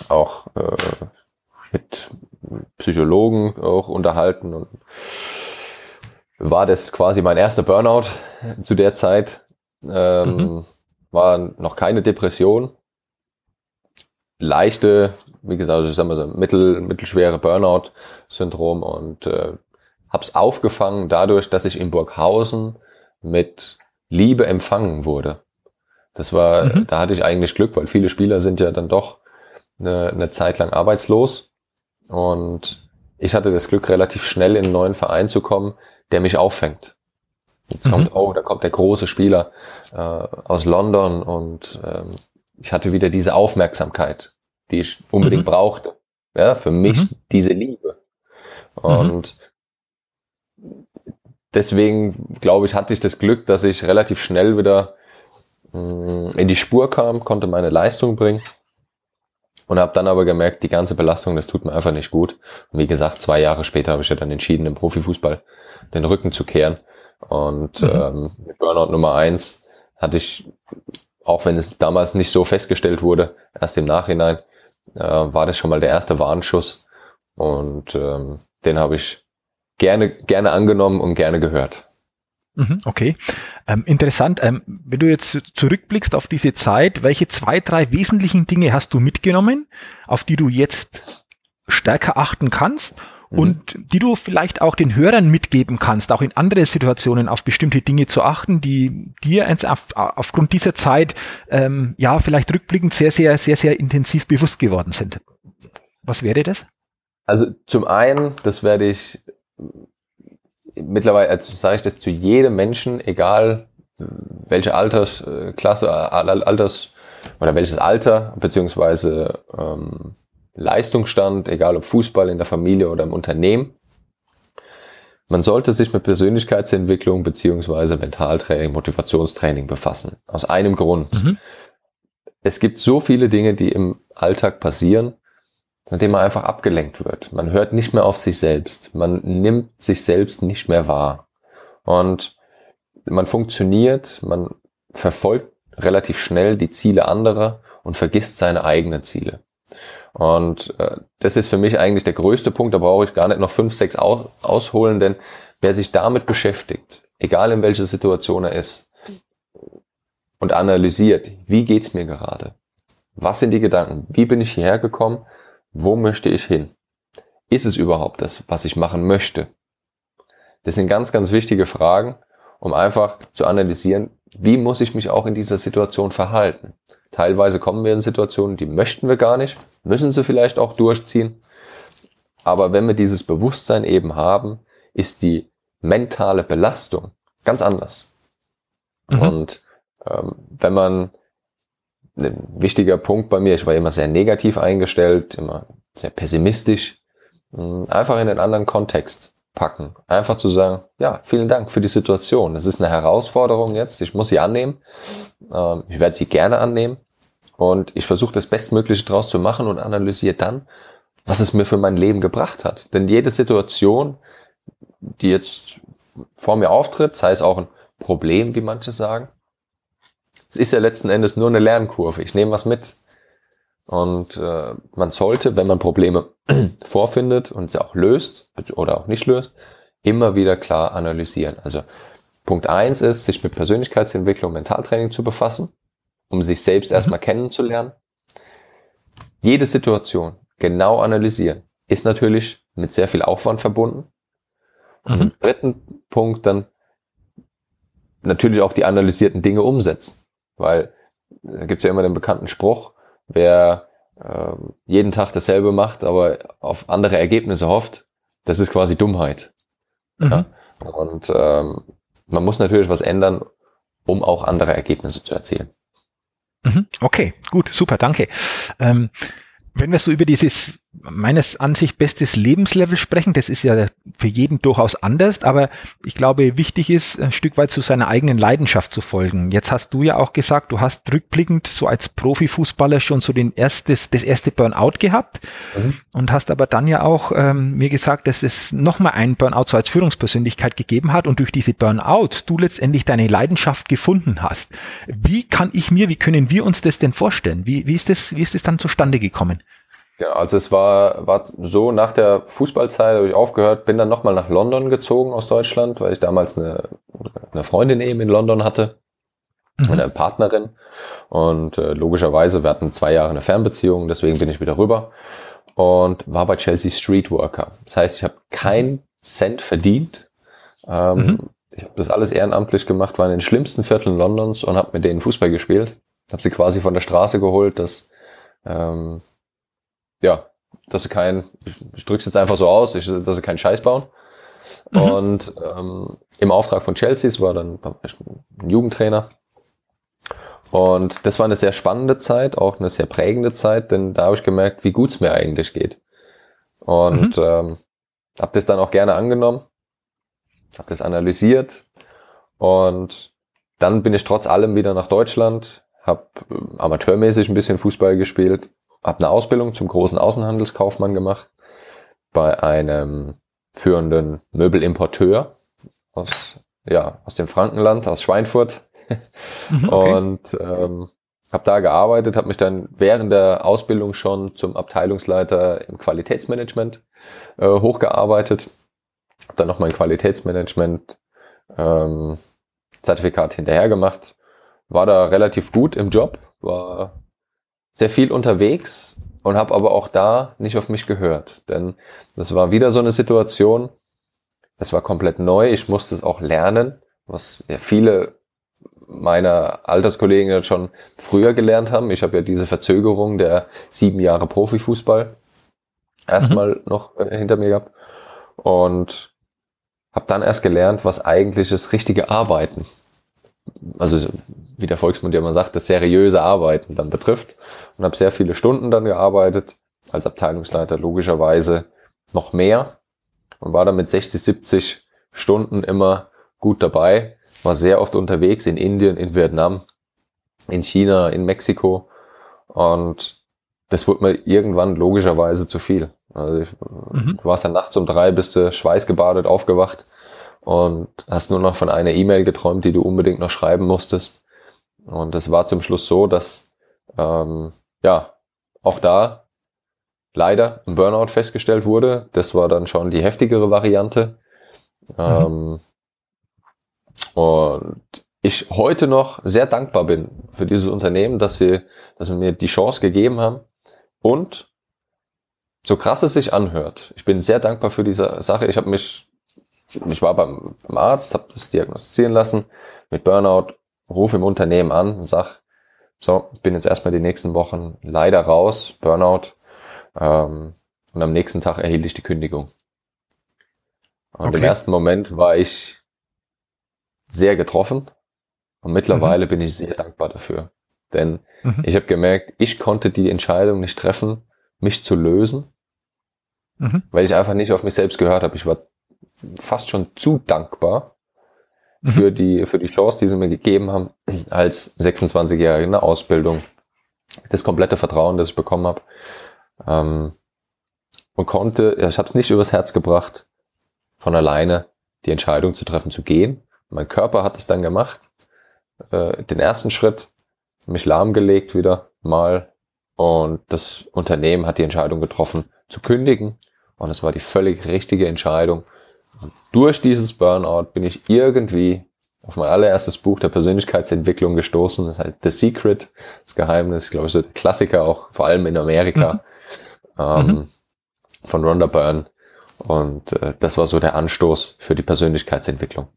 auch äh, mit Psychologen auch unterhalten und war das quasi mein erster Burnout zu der Zeit. Ähm, mhm. War noch keine Depression. Leichte, wie gesagt, also ich sag mal so mittel, mittelschwere Burnout-Syndrom und äh, habe es aufgefangen dadurch, dass ich in Burghausen mit Liebe empfangen wurde. Das war, mhm. da hatte ich eigentlich Glück, weil viele Spieler sind ja dann doch eine, eine Zeit lang arbeitslos. Und ich hatte das Glück, relativ schnell in einen neuen Verein zu kommen, der mich auffängt. Jetzt mhm. kommt, oh, da kommt der große Spieler äh, aus London und ähm, ich hatte wieder diese Aufmerksamkeit, die ich unbedingt mhm. brauchte. Ja, für mich mhm. diese Liebe. Und deswegen, glaube ich, hatte ich das Glück, dass ich relativ schnell wieder mh, mm, in die Spur kam, konnte meine Leistung bringen und habe dann aber gemerkt, die ganze Belastung, das tut mir einfach nicht gut. Und wie gesagt, zwei Jahre später habe ich ja dann entschieden, im Profifußball den Rücken zu kehren. Und mhm. ähm, mit Burnout Nummer eins hatte ich, auch wenn es damals nicht so festgestellt wurde, erst im Nachhinein, äh, war das schon mal der erste Warnschuss. Und ähm, den habe ich gerne, gerne angenommen und gerne gehört. Mhm, okay, ähm, interessant. Ähm, wenn du jetzt zurückblickst auf diese Zeit, welche zwei, drei wesentlichen Dinge hast du mitgenommen, auf die du jetzt stärker achten kannst mhm. und die du vielleicht auch den Hörern mitgeben kannst, auch in andere Situationen auf bestimmte Dinge zu achten, die dir auf, aufgrund dieser Zeit ähm, ja vielleicht rückblickend sehr, sehr, sehr, sehr intensiv bewusst geworden sind? Was wäre das? Also zum einen, das werde ich mittlerweile, also sage ich das zu jedem Menschen, egal welche Altersklasse, Alters oder welches Alter beziehungsweise ähm, Leistungsstand, egal ob Fußball in der Familie oder im Unternehmen. Man sollte sich mit Persönlichkeitsentwicklung beziehungsweise Mentaltraining, Motivationstraining befassen. Aus einem Grund. Mhm. Es gibt so viele Dinge, die im Alltag passieren, indem man einfach abgelenkt wird. Man hört nicht mehr auf sich selbst. Man nimmt sich selbst nicht mehr wahr. Und man funktioniert, man verfolgt relativ schnell die Ziele anderer und vergisst seine eigenen Ziele. Und äh, das ist für mich eigentlich der größte Punkt. Da brauche ich gar nicht noch fünf, sechs aus ausholen, denn wer sich damit beschäftigt, egal in welcher Situation er ist, und analysiert, wie geht's mir gerade? Was sind die Gedanken? Wie bin ich hierher gekommen? Wo möchte ich hin? Ist es überhaupt das, was ich machen möchte? Das sind ganz, ganz wichtige Fragen, um einfach zu analysieren, wie muss ich mich auch in dieser Situation verhalten? Teilweise kommen wir in Situationen, die möchten wir gar nicht, müssen sie vielleicht auch durchziehen. Aber wenn wir dieses Bewusstsein eben haben, ist die mentale Belastung ganz anders. Mhm. Und ähm, wenn man ein wichtiger Punkt bei mir. Ich war immer sehr negativ eingestellt, immer sehr pessimistisch. Hm, einfach in einen anderen Kontext packen. Einfach zu sagen, ja, vielen Dank für die Situation. Das ist eine Herausforderung jetzt. Ich muss sie annehmen. Ähm, ich werde sie gerne annehmen. Und ich versuche das Bestmögliche draus zu machen und analysiere dann, was es mir für mein Leben gebracht hat. Denn jede Situation, die jetzt vor mir auftritt, sei es auch ein Problem, wie manche sagen, es ist ja letzten Endes nur eine Lernkurve. Ich nehme was mit. Und äh, man sollte, wenn man Probleme (clears throat) vorfindet und sie auch löst oder auch nicht löst, immer wieder klar analysieren. Also Punkt eins ist, sich mit Persönlichkeitsentwicklung, Mentaltraining zu befassen, um sich selbst mhm. erstmal kennenzulernen. Jede Situation genau analysieren ist natürlich mit sehr viel Aufwand verbunden. Und mhm. im dritten Punkt dann natürlich auch die analysierten Dinge umsetzen. Weil da gibt's ja immer den bekannten Spruch, wer äh, jeden Tag dasselbe macht, aber auf andere Ergebnisse hofft, das ist quasi Dummheit. Mhm. Ja? Und ähm, man muss natürlich was ändern, um auch andere Ergebnisse zu erzielen. Mhm. Okay, gut, super, danke. Ähm, wenn wir so über dieses meines Ansicht bestes Lebenslevel sprechen. Das ist ja für jeden durchaus anders, aber ich glaube, wichtig ist, ein Stück weit zu seiner eigenen Leidenschaft zu folgen. Jetzt hast du ja auch gesagt, du hast rückblickend so als Profifußballer schon so den erstes, das erste Burnout gehabt mhm. und hast aber dann ja auch ähm, mir gesagt, dass es nochmal einen Burnout so als Führungspersönlichkeit gegeben hat und durch diese Burnout du letztendlich deine Leidenschaft gefunden hast. Wie kann ich mir, wie können wir uns das denn vorstellen? Wie, wie ist das, wie ist das dann zustande gekommen? Ja, also es war, war so, nach der Fußballzeit habe ich aufgehört, bin dann nochmal nach London gezogen aus Deutschland, weil ich damals eine, eine Freundin eben in London hatte, mhm. eine Partnerin. Und äh, logischerweise, wir hatten zwei Jahre eine Fernbeziehung, deswegen bin ich wieder rüber und war bei Chelsea Streetworker. Das heißt, ich habe keinen Cent verdient. Ähm, mhm. Ich habe das alles ehrenamtlich gemacht, war in den schlimmsten Vierteln Londons und habe mit denen Fußball gespielt. Habe sie quasi von der Straße geholt, dass ähm, ja, dass sie kein, ich drück's jetzt einfach so aus, ich, dass sie keinen Scheiß bauen. Mhm. Und ähm, im Auftrag von Chelsea war dann ein Jugendtrainer. Und das war eine sehr spannende Zeit, auch eine sehr prägende Zeit, denn da habe ich gemerkt, wie gut es mir eigentlich geht. Und mhm. ähm, habe das dann auch gerne angenommen, habe das analysiert und dann bin ich trotz allem wieder nach Deutschland, habe äh, amateurmäßig ein bisschen Fußball gespielt habe eine Ausbildung zum großen Außenhandelskaufmann gemacht bei einem führenden Möbelimporteur aus, ja, aus dem Frankenland, aus Schweinfurt. Mhm, okay. Und ähm, habe da gearbeitet, habe mich dann während der Ausbildung schon zum Abteilungsleiter im Qualitätsmanagement äh, hochgearbeitet. Habe dann noch mein Qualitätsmanagement ähm, Zertifikat hinterher gemacht. War da relativ gut im Job, war sehr viel unterwegs und habe aber auch da nicht auf mich gehört. Denn das war wieder so eine Situation, es war komplett neu, ich musste es auch lernen, was ja viele meiner Alterskollegen schon früher gelernt haben. Ich habe ja diese Verzögerung der sieben Jahre Profifußball erstmal mhm. noch äh, hinter mir gehabt und habe dann erst gelernt, was eigentlich das richtige Arbeiten also wie der Volksmund ja immer sagt, das seriöse Arbeiten dann betrifft. Und habe sehr viele Stunden dann gearbeitet, als Abteilungsleiter logischerweise noch mehr und war dann mit 60, 70 Stunden immer gut dabei, war sehr oft unterwegs in Indien, in Vietnam, in China, in Mexiko und das wurde mir irgendwann logischerweise zu viel. Also ich, mhm. du warst dann nachts um drei, bist du schweißgebadet aufgewacht und hast nur noch von einer E-Mail geträumt, die du unbedingt noch schreiben musstest. Und es war zum Schluss so, dass ähm, ja auch da leider ein Burnout festgestellt wurde. Das war dann schon die heftigere Variante. Mhm. Ähm, und ich heute noch sehr dankbar bin für dieses Unternehmen, dass sie, dass sie mir die Chance gegeben haben. Und so krass es sich anhört, ich bin sehr dankbar für diese Sache. Ich habe mich ich war beim, beim Arzt, habe das diagnostizieren lassen mit Burnout, rufe im Unternehmen an und sag, so, bin jetzt erstmal die nächsten Wochen leider raus, Burnout. Ähm, und am nächsten Tag erhielt ich die Kündigung. Und okay. im ersten Moment war ich sehr getroffen und mittlerweile mhm. bin ich sehr dankbar dafür. Denn mhm. ich habe gemerkt, ich konnte die Entscheidung nicht treffen, mich zu lösen, mhm. weil ich einfach nicht auf mich selbst gehört habe. Ich war fast schon zu dankbar mhm. für die, für die Chance, die sie mir gegeben haben, als 26-Jährige in der Ausbildung. Das komplette Vertrauen, das ich bekommen habe. Ähm, und konnte, ja, ich habe es nicht übers Herz gebracht, von alleine die Entscheidung zu treffen, zu gehen. Mein Körper hat es dann gemacht. Äh, den ersten Schritt, mich lahmgelegt wieder mal. Und das Unternehmen hat die Entscheidung getroffen, zu kündigen. Und es war die völlig richtige Entscheidung, und durch dieses Burnout bin ich irgendwie auf mein allererstes Buch der Persönlichkeitsentwicklung gestoßen. Das heißt The Secret, das Geheimnis, glaube ich, so der Klassiker auch, vor allem in Amerika, mhm. Ähm, mhm. von Rhonda Byrne. Und äh, das war so der Anstoß für die Persönlichkeitsentwicklung.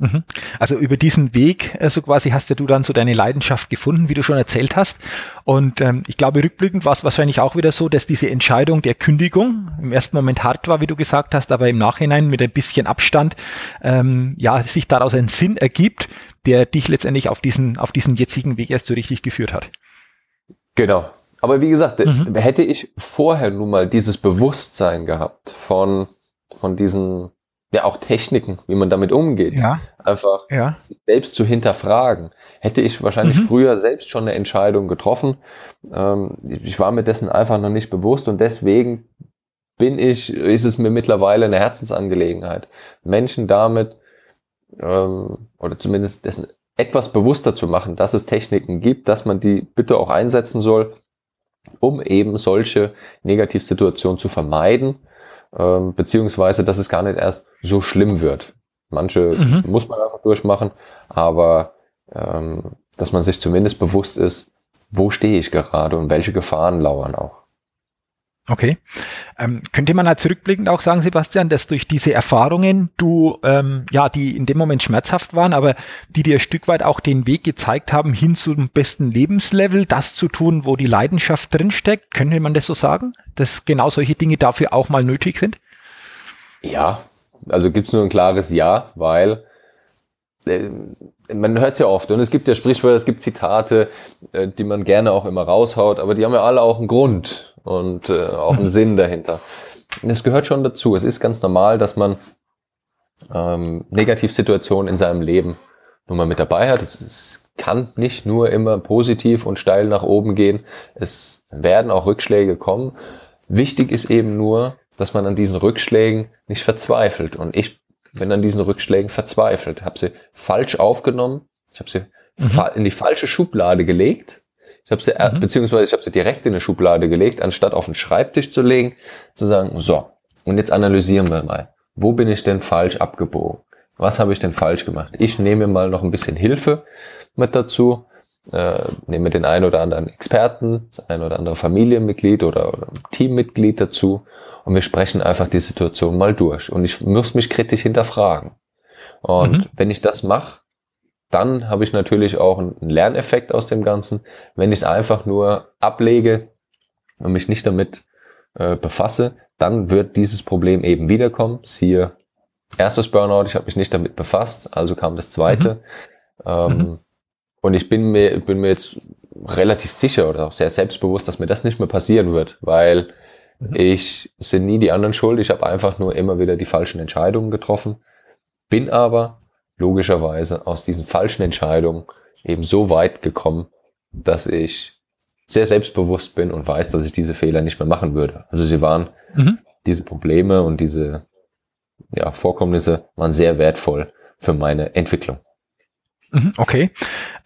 Mhm. Also über diesen Weg, äh, so quasi hast ja du dann so deine Leidenschaft gefunden, wie du schon erzählt hast. Und ähm, ich glaube, rückblickend war es wahrscheinlich auch wieder so, dass diese Entscheidung der Kündigung im ersten Moment hart war, wie du gesagt hast, aber im Nachhinein mit ein bisschen Abstand, ähm, ja, sich daraus ein Sinn ergibt, der dich letztendlich auf diesen, auf diesen jetzigen Weg erst so richtig geführt hat. Genau. aber wie gesagt, mhm. hätte ich vorher nun mal dieses Bewusstsein gehabt von, von diesen, ja auch Techniken, wie man damit umgeht, ja. einfach ja. selbst zu hinterfragen, hätte ich wahrscheinlich mhm. früher selbst schon eine Entscheidung getroffen. Ähm, ich war mir dessen einfach noch nicht bewusst und deswegen bin ich, ist es mir mittlerweile eine Herzensangelegenheit, Menschen damit ähm, oder zumindest dessen etwas bewusster zu machen, dass es Techniken gibt, dass man die bitte auch einsetzen soll, um eben solche Negativsituationen zu vermeiden, ähm, beziehungsweise dass es gar nicht erst so schlimm wird. Manche mhm. muss man einfach durchmachen, aber ähm, dass man sich zumindest bewusst ist, wo stehe ich gerade und welche Gefahren lauern auch. Okay. Ähm, könnte man halt zurückblickend auch sagen, Sebastian, dass durch diese Erfahrungen du, ähm, ja, die in dem Moment schmerzhaft waren, aber die dir ein Stück weit auch den Weg gezeigt haben, hin zum besten Lebenslevel, das zu tun, wo die Leidenschaft drinsteckt? Könnte man das so sagen, dass genau solche Dinge dafür auch mal nötig sind? Ja, also gibt's nur ein klares Ja, weil äh, man hört es ja oft und es gibt ja Sprichwörter, es gibt Zitate, äh, die man gerne auch immer raushaut, aber die haben ja alle auch einen Grund und äh, auch einen Sinn dahinter. Es gehört schon dazu. Es ist ganz normal, dass man ähm, Negativsituationen in seinem Leben nun mal mit dabei hat. Es, es kann nicht nur immer positiv und steil nach oben gehen. Es werden auch Rückschläge kommen. Wichtig ist eben nur, dass man an diesen Rückschlägen nicht verzweifelt. Und ich bin an diesen Rückschlägen verzweifelt. Habe sie falsch aufgenommen. Ich habe sie mhm. in die falsche Schublade gelegt ich habe sie, mhm. beziehungsweise ich habe sie direkt in eine Schublade gelegt, anstatt auf den Schreibtisch zu legen, zu sagen, so, und jetzt analysieren wir mal. Wo bin ich denn falsch abgebogen? Was habe ich denn falsch gemacht? Ich nehme mal noch ein bisschen Hilfe mit dazu, äh, nehme den ein oder anderen Experten, das ein oder andere Familienmitglied oder, oder Teammitglied dazu und wir sprechen einfach die Situation mal durch. Und ich muss mich kritisch hinterfragen. Und mhm. wenn ich das mache, dann habe ich natürlich auch einen Lerneffekt aus dem Ganzen. Wenn ich es einfach nur ablege und mich nicht damit äh, befasse, dann wird dieses Problem eben wiederkommen. Siehe erstes Burnout, ich habe mich nicht damit befasst, also kam das zweite. Mhm. Ähm, mhm. Und ich bin mir, bin mir jetzt relativ sicher oder auch sehr selbstbewusst, dass mir das nicht mehr passieren wird, weil mhm. ich sind nie die anderen schuld. Ich habe einfach nur immer wieder die falschen Entscheidungen getroffen, bin aber logischerweise aus diesen falschen Entscheidungen eben so weit gekommen, dass ich sehr selbstbewusst bin und weiß, dass ich diese Fehler nicht mehr machen würde. Also sie waren, mhm. diese Probleme und diese ja, Vorkommnisse waren sehr wertvoll für meine Entwicklung. Mhm, okay.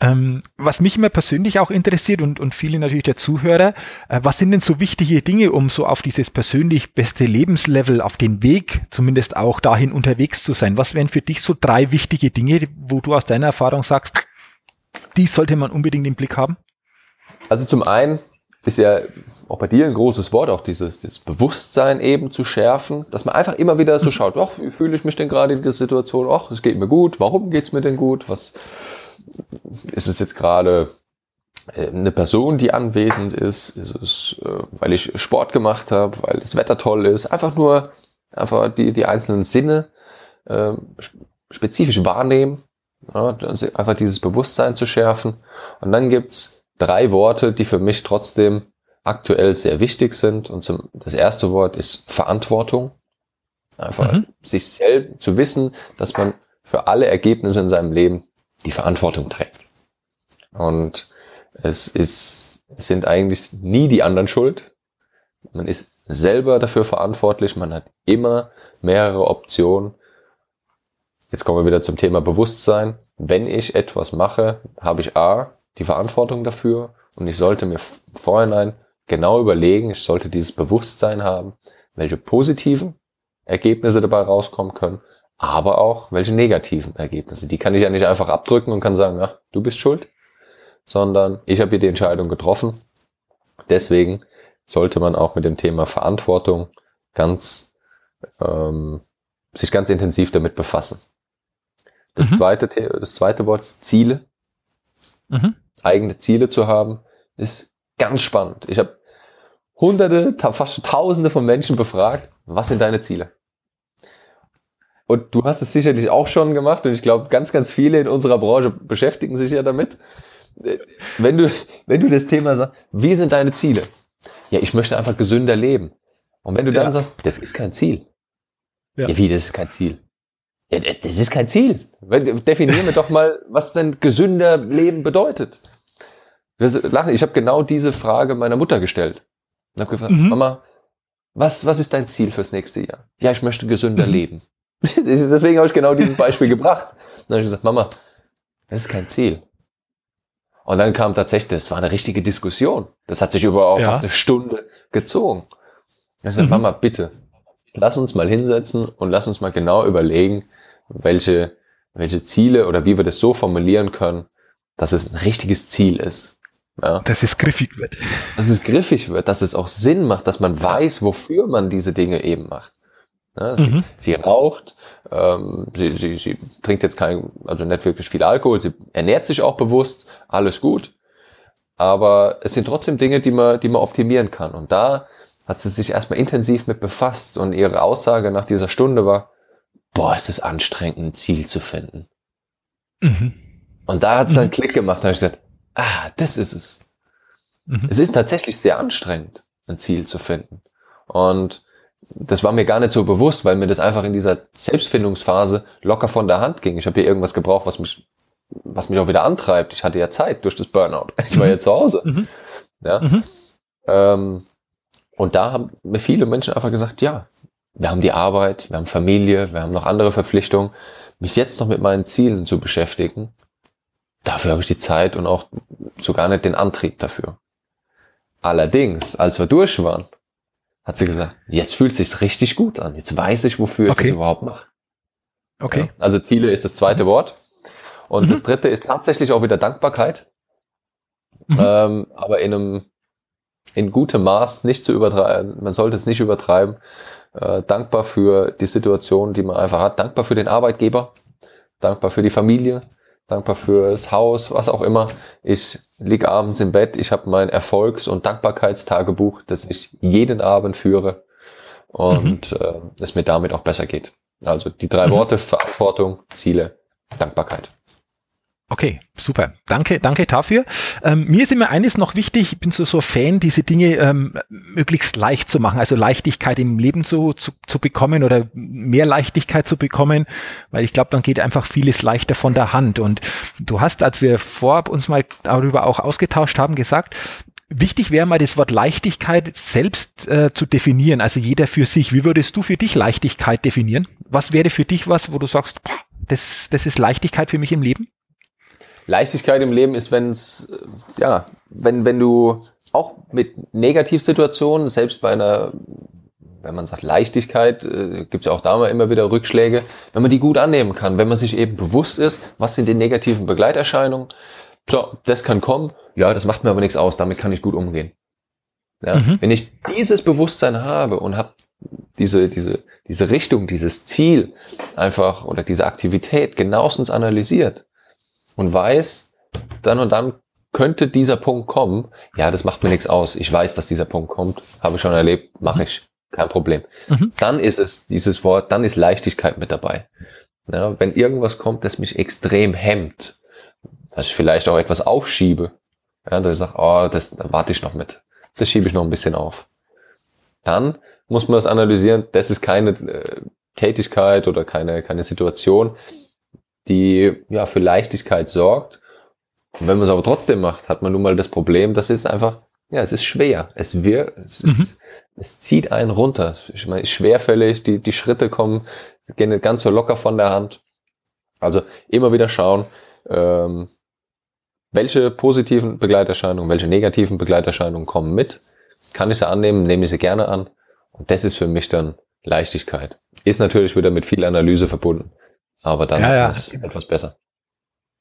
Ähm, was mich immer persönlich auch interessiert und, und viele natürlich der Zuhörer, äh, was sind denn so wichtige Dinge, um so auf dieses persönlich beste Lebenslevel, auf den Weg zumindest auch dahin unterwegs zu sein? Was wären für dich so drei wichtige Dinge, wo du aus deiner Erfahrung sagst, die sollte man unbedingt im Blick haben? Also zum einen ist ja auch bei dir ein großes Wort, auch dieses, dieses Bewusstsein eben zu schärfen, dass man einfach immer wieder so schaut, ach, wie fühle ich mich denn gerade in dieser Situation? Ach, es geht mir gut. Warum geht's mir denn gut? Was ist es jetzt gerade äh, eine Person, die anwesend ist? Ist es, äh, weil ich Sport gemacht habe, weil das Wetter toll ist? Einfach nur einfach die, die einzelnen Sinne äh, spezifisch wahrnehmen, ja, einfach dieses Bewusstsein zu schärfen. Und dann gibt's drei Worte, die für mich trotzdem aktuell sehr wichtig sind. Und zum, das erste Wort ist Verantwortung. Einfach mhm. sich selbst zu wissen, dass man für alle Ergebnisse in seinem Leben die Verantwortung trägt. Und es ist, es sind eigentlich nie die anderen schuld. Man ist selber dafür verantwortlich. Man hat immer mehrere Optionen. Jetzt kommen wir wieder zum Thema Bewusstsein. Wenn ich etwas mache, habe ich A, die Verantwortung dafür und ich sollte mir vorhinein genau überlegen, ich sollte dieses Bewusstsein haben, welche positiven Ergebnisse dabei rauskommen können, aber auch welche negativen Ergebnisse. Die kann ich ja nicht einfach abdrücken und kann sagen, ja, du bist schuld, sondern ich habe hier die Entscheidung getroffen. Deswegen sollte man auch mit dem Thema Verantwortung ganz ähm, sich ganz intensiv damit befassen. Das mhm. zweite, das zweite Wort ist Ziele. Mhm eigene Ziele zu haben, ist ganz spannend. Ich habe hunderte, fast tausende von Menschen befragt, was sind deine Ziele? Und du hast es sicherlich auch schon gemacht und ich glaube, ganz, ganz viele in unserer Branche beschäftigen sich ja damit. wenn du, wenn du das Thema sagst, wie sind deine Ziele? Ja, ich möchte einfach gesünder leben. Und wenn du dann ja. sagst, das ist kein Ziel. Ja. ja, wie, das ist kein Ziel? Ja, das ist kein Ziel. Definieren wir doch mal, was denn gesünder Leben bedeutet. Ich habe genau diese Frage meiner Mutter gestellt. Ich habe gefragt, mhm. Mama, was, was ist dein Ziel fürs nächste Jahr? Ja, ich möchte gesünder mhm. leben. (laughs) Deswegen habe ich genau dieses Beispiel (laughs) gebracht. Dann habe ich gesagt, Mama, das ist kein Ziel. Und dann kam tatsächlich, das war eine richtige Diskussion. Das hat sich über auch ja. fast eine Stunde gezogen. Ich sagte, mhm. Mama, bitte, lass uns mal hinsetzen und lass uns mal genau überlegen, welche, welche Ziele oder wie wir das so formulieren können, dass es ein richtiges Ziel ist. Ja. Dass es griffig wird. Dass es griffig wird, dass es auch Sinn macht, dass man weiß, wofür man diese Dinge eben macht. Ja, sie, mhm. sie, raucht, ähm, sie, sie, sie trinkt jetzt kein, also nicht wirklich viel Alkohol, sie ernährt sich auch bewusst, alles gut. Aber es sind trotzdem Dinge, die man, die man optimieren kann. Und da hat sie sich erstmal intensiv mit befasst und ihre Aussage nach dieser Stunde war, boah, es ist anstrengend, ein Ziel zu finden. Mhm. Und da hat es mhm. einen Klick gemacht, da habe ich gesagt, ah, das ist es. Mhm. Es ist tatsächlich sehr anstrengend, ein Ziel zu finden. Und das war mir gar nicht so bewusst, weil mir das einfach in dieser Selbstfindungsphase locker von der Hand ging. Ich habe hier irgendwas gebraucht, was mich, was mich auch wieder antreibt. Ich hatte ja Zeit durch das Burnout. (laughs) Ich war ja zu Hause. Mhm. Ja. Mhm. Ähm, und da haben mir viele Menschen einfach gesagt, ja, wir haben die Arbeit, wir haben Familie, wir haben noch andere Verpflichtungen. Mich jetzt noch mit meinen Zielen zu beschäftigen, dafür habe ich die Zeit und auch sogar nicht den Antrieb dafür. Allerdings, als wir durch waren, hat sie gesagt, jetzt fühlt sich's richtig gut an. Jetzt weiß ich, wofür okay. ich das überhaupt mache. Okay. Ja, also Ziele ist das zweite mhm. Wort. Und mhm. das dritte ist tatsächlich auch wieder Dankbarkeit. Mhm. Ähm, aber in einem, in gutem Maß nicht zu übertreiben. Man sollte es nicht übertreiben. Äh, dankbar für die Situation, die man einfach hat. Dankbar für den Arbeitgeber. Dankbar für die Familie dankbar fürs Haus, was auch immer. Ich liege abends im Bett, ich habe mein Erfolgs- und Dankbarkeitstagebuch, das ich jeden Abend führe und mhm. äh, es mir damit auch besser geht. Also die drei mhm. Worte Verantwortung, Ziele, Dankbarkeit. Okay, super. Danke, danke dafür. Ähm, mir ist immer eines noch wichtig, ich bin so, so Fan, diese Dinge ähm, möglichst leicht zu machen, also Leichtigkeit im Leben zu, zu, zu bekommen oder mehr Leichtigkeit zu bekommen, weil ich glaube, dann geht einfach vieles leichter von der Hand. Und du hast, als wir vorab uns mal darüber auch ausgetauscht haben, gesagt, Wichtig wäre mal das Wort Leichtigkeit selbst äh, zu definieren, also jeder für sich. Wie würdest du für dich Leichtigkeit definieren? Was wäre für dich was, wo du sagst, das, das ist Leichtigkeit für mich im Leben? Leichtigkeit im Leben ist, wenn es, ja, wenn, wenn du auch mit Negativsituationen, selbst bei einer, wenn man sagt Leichtigkeit, äh, gibt es ja auch da mal immer wieder Rückschläge, wenn man die gut annehmen kann, wenn man sich eben bewusst ist, was sind die negativen Begleiterscheinungen, so, das kann kommen, ja, das macht mir aber nichts aus, damit kann ich gut umgehen. Ja, mhm. Wenn ich dieses Bewusstsein habe und habe diese, diese, diese Richtung, dieses Ziel einfach oder diese Aktivität genauestens analysiert, und weiß, dann und dann könnte dieser Punkt kommen. Ja, das macht mir nichts aus. Ich weiß, dass dieser Punkt kommt. Habe ich schon erlebt, mache ich. Kein Problem. Mhm. Dann ist es dieses Wort, dann ist Leichtigkeit mit dabei. Ja, wenn irgendwas kommt, das mich extrem hemmt, dass ich vielleicht auch etwas aufschiebe, ja, dass ich sage, oh, das da warte ich noch mit. Das schiebe ich noch ein bisschen auf. Dann muss man es analysieren, das ist keine äh, Tätigkeit oder keine, keine Situation, die ja für Leichtigkeit sorgt. Und wenn man es aber trotzdem macht, hat man nun mal das Problem, das ist einfach, ja, es ist schwer. Es wird, es, mhm. ist, es zieht einen runter. Ich meine, ist schwerfällig, die, die Schritte kommen, gehen nicht ganz so locker von der Hand. Also immer wieder schauen, ähm, welche positiven Begleiterscheinungen, welche negativen Begleiterscheinungen kommen mit. Kann ich sie annehmen, nehme ich sie gerne an. Und das ist für mich dann Leichtigkeit. Ist natürlich wieder mit viel Analyse verbunden aber dann ja, ja. ist etwas besser.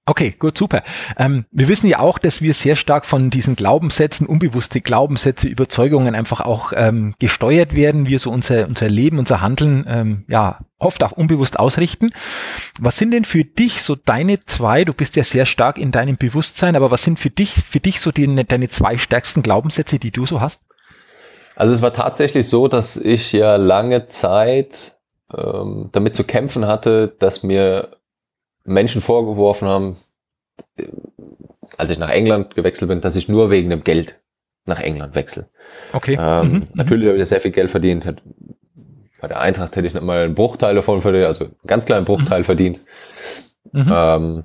Okay, gut, super. Ähm, wir wissen ja auch, dass wir sehr stark von diesen Glaubenssätzen, unbewusste Glaubenssätze, Überzeugungen einfach auch ähm, gesteuert werden, wir so unser, unser Leben, unser Handeln ähm, ja oft auch unbewusst ausrichten. Was sind denn für dich so deine zwei, du bist ja sehr stark in deinem Bewusstsein, aber was sind für dich, für dich so die, deine zwei stärksten Glaubenssätze, die du so hast? Also es war tatsächlich so, dass ich ja lange Zeit ähm, damit zu kämpfen hatte, dass mir Menschen vorgeworfen haben, als ich nach England gewechselt bin, dass ich nur wegen dem Geld nach England wechsle. Okay. Ähm, Mhm. Natürlich habe ich sehr viel Geld verdient. Hat, bei der Eintracht hätte ich nicht mal einen Bruchteil davon verdient, also einen ganz kleinen Bruchteil verdient. Mhm. Ähm,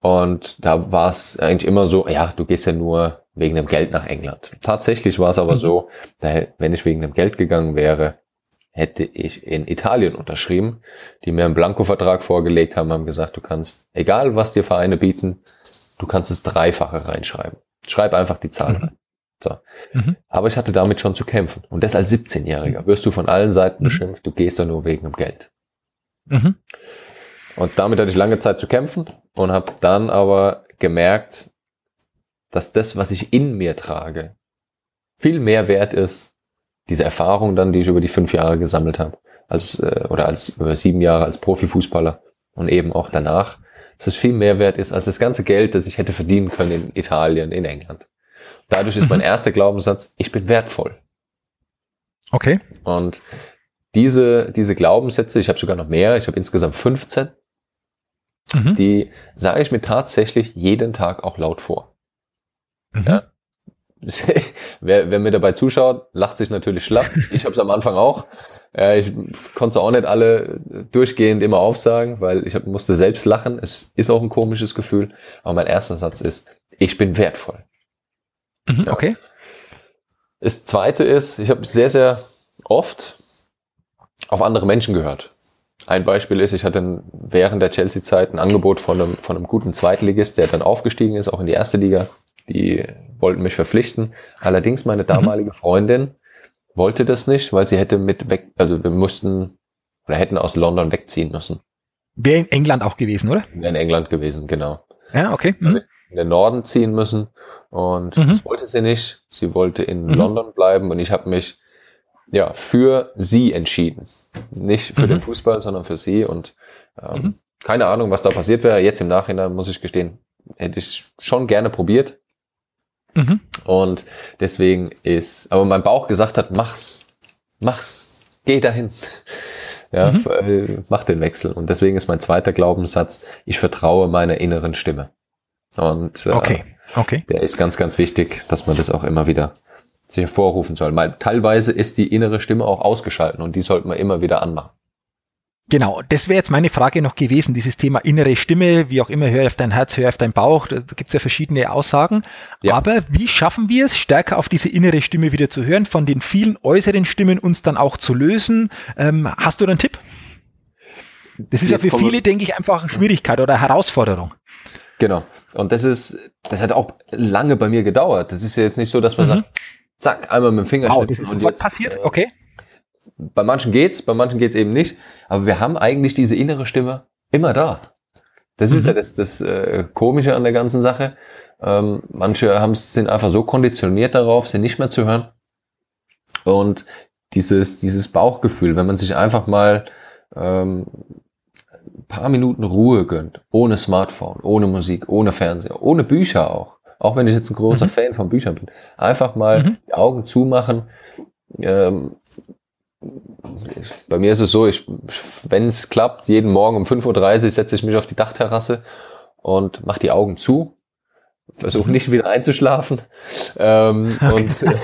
und da war es eigentlich immer so, ja, du gehst ja nur wegen dem Geld nach England. Tatsächlich war es aber Mhm. so, wenn ich wegen dem Geld gegangen wäre, hätte ich in Italien unterschrieben, die mir einen Blanko-Vertrag vorgelegt haben, haben gesagt, du kannst, egal was dir Vereine bieten, du kannst das Dreifache reinschreiben. Schreib einfach die Zahl Mhm. rein. So. Mhm. Aber ich hatte damit schon zu kämpfen. Und das als 17-Jähriger wirst du von allen Seiten Mhm. beschimpft, du gehst da nur wegen dem Geld. Mhm. Und damit hatte ich lange Zeit zu kämpfen und habe dann aber gemerkt, dass das, was ich in mir trage, viel mehr wert ist, diese Erfahrung dann, die ich über die fünf Jahre gesammelt habe, als äh, oder als über sieben Jahre als Profifußballer und eben auch danach, dass es viel mehr wert ist als das ganze Geld, das ich hätte verdienen können in Italien, in England. Dadurch ist mein erster Glaubenssatz, ich bin wertvoll. Okay. Und diese, diese Glaubenssätze, ich habe sogar noch mehr, ich habe insgesamt 15, Mhm. die sage ich mir tatsächlich jeden Tag auch laut vor. Mhm. Ja. (laughs) wer, wer mir dabei zuschaut, lacht sich natürlich schlapp. Ich habe es am Anfang auch. Äh, ich konnte auch nicht alle durchgehend immer aufsagen, weil ich hab, musste selbst lachen. Es ist auch ein komisches Gefühl. Aber mein erster Satz ist, ich bin wertvoll. Mhm. Ja. Okay. Das zweite ist, ich habe sehr, sehr oft auf andere Menschen gehört. Ein Beispiel ist, ich hatte während der Chelsea-Zeit ein Angebot von einem, von einem guten Zweitligist, der dann aufgestiegen ist, auch in die erste Liga. Die wollten mich verpflichten. Allerdings meine damalige Freundin wollte das nicht, weil sie hätte mit weg, also wir mussten oder hätten aus London wegziehen müssen. Wäre in England auch gewesen, oder? Wäre in England gewesen, genau. Ja, okay. Mhm. in den Norden ziehen müssen und Mhm. das wollte sie nicht. Sie wollte in Mhm. London bleiben und ich habe mich ja für sie entschieden. Nicht für Mhm. den Fußball, sondern für sie und ähm, Mhm. keine Ahnung, was da passiert wäre. Jetzt im Nachhinein muss ich gestehen, hätte ich schon gerne probiert Mhm. und deswegen ist, aber mein Bauch gesagt hat, mach's, mach's, geh dahin. (laughs) Ja, Mhm. äh, mach den Wechsel. Und deswegen ist mein zweiter Glaubenssatz, ich vertraue meiner inneren Stimme. Und äh, Okay. Okay. der ist ganz, ganz wichtig, dass man das auch immer wieder sich hervorrufen soll. Weil teilweise ist die innere Stimme auch ausgeschalten und die sollte man immer wieder anmachen. Genau, das wäre jetzt meine Frage noch gewesen, dieses Thema innere Stimme, wie auch immer, hör auf dein Herz, hör auf dein Bauch, da gibt es ja verschiedene Aussagen. Ja. Aber wie schaffen wir es, stärker auf diese innere Stimme wieder zu hören, von den vielen äußeren Stimmen uns dann auch zu lösen? Ähm, hast du da einen Tipp? Das ist Jetzt ja für viele, denke ich, einfach eine Schwierigkeit oder Herausforderung. Genau. Und das ist, das hat auch lange bei mir gedauert. Das ist ja jetzt nicht so, dass man Mhm. sagt, zack, einmal mit dem Finger Wow, das ist und jetzt, passiert, äh, okay. Bei manchen geht's, bei manchen geht's eben nicht. Aber wir haben eigentlich diese innere Stimme immer da. Das ist Mhm. ja das, das äh, Komische an der ganzen Sache. Ähm, manche haben, sind einfach so konditioniert darauf, sie nicht mehr zu hören. Und dieses, dieses Bauchgefühl, wenn man sich einfach mal ähm, ein paar Minuten Ruhe gönnt, ohne Smartphone, ohne Musik, ohne Fernseher, ohne Bücher auch. Auch wenn ich jetzt ein großer Mhm. Fan von Büchern bin. Einfach mal Mhm. die Augen zumachen. Ähm, bei mir ist es so, ich, wenn es klappt, jeden Morgen um 5.30 Uhr setze ich mich auf die Dachterrasse und mache die Augen zu. Versuche Mhm. nicht wieder einzuschlafen. Ähm, (laughs) Und äh,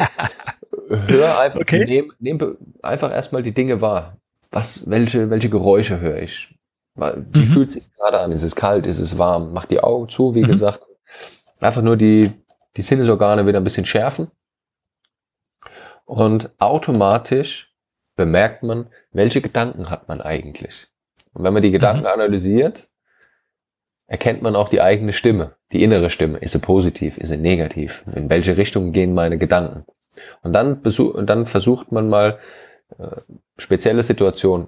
hör einfach, Okay. nehm, nehm einfach erstmal die Dinge wahr. Was, welche, welche Geräusche höre ich? Wie Mhm. fühlt es sich gerade an? Ist es kalt? Ist es warm? Mach die Augen zu, wie Mhm. gesagt. Einfach nur die, die Sinnesorgane wieder ein bisschen schärfen. Und automatisch bemerkt man, welche Gedanken hat man eigentlich. Und wenn man die Gedanken analysiert, erkennt man auch die eigene Stimme, die innere Stimme. Ist sie positiv? Ist sie negativ? In welche Richtung gehen meine Gedanken? Und dann, besuch, und dann versucht man mal äh, spezielle Situationen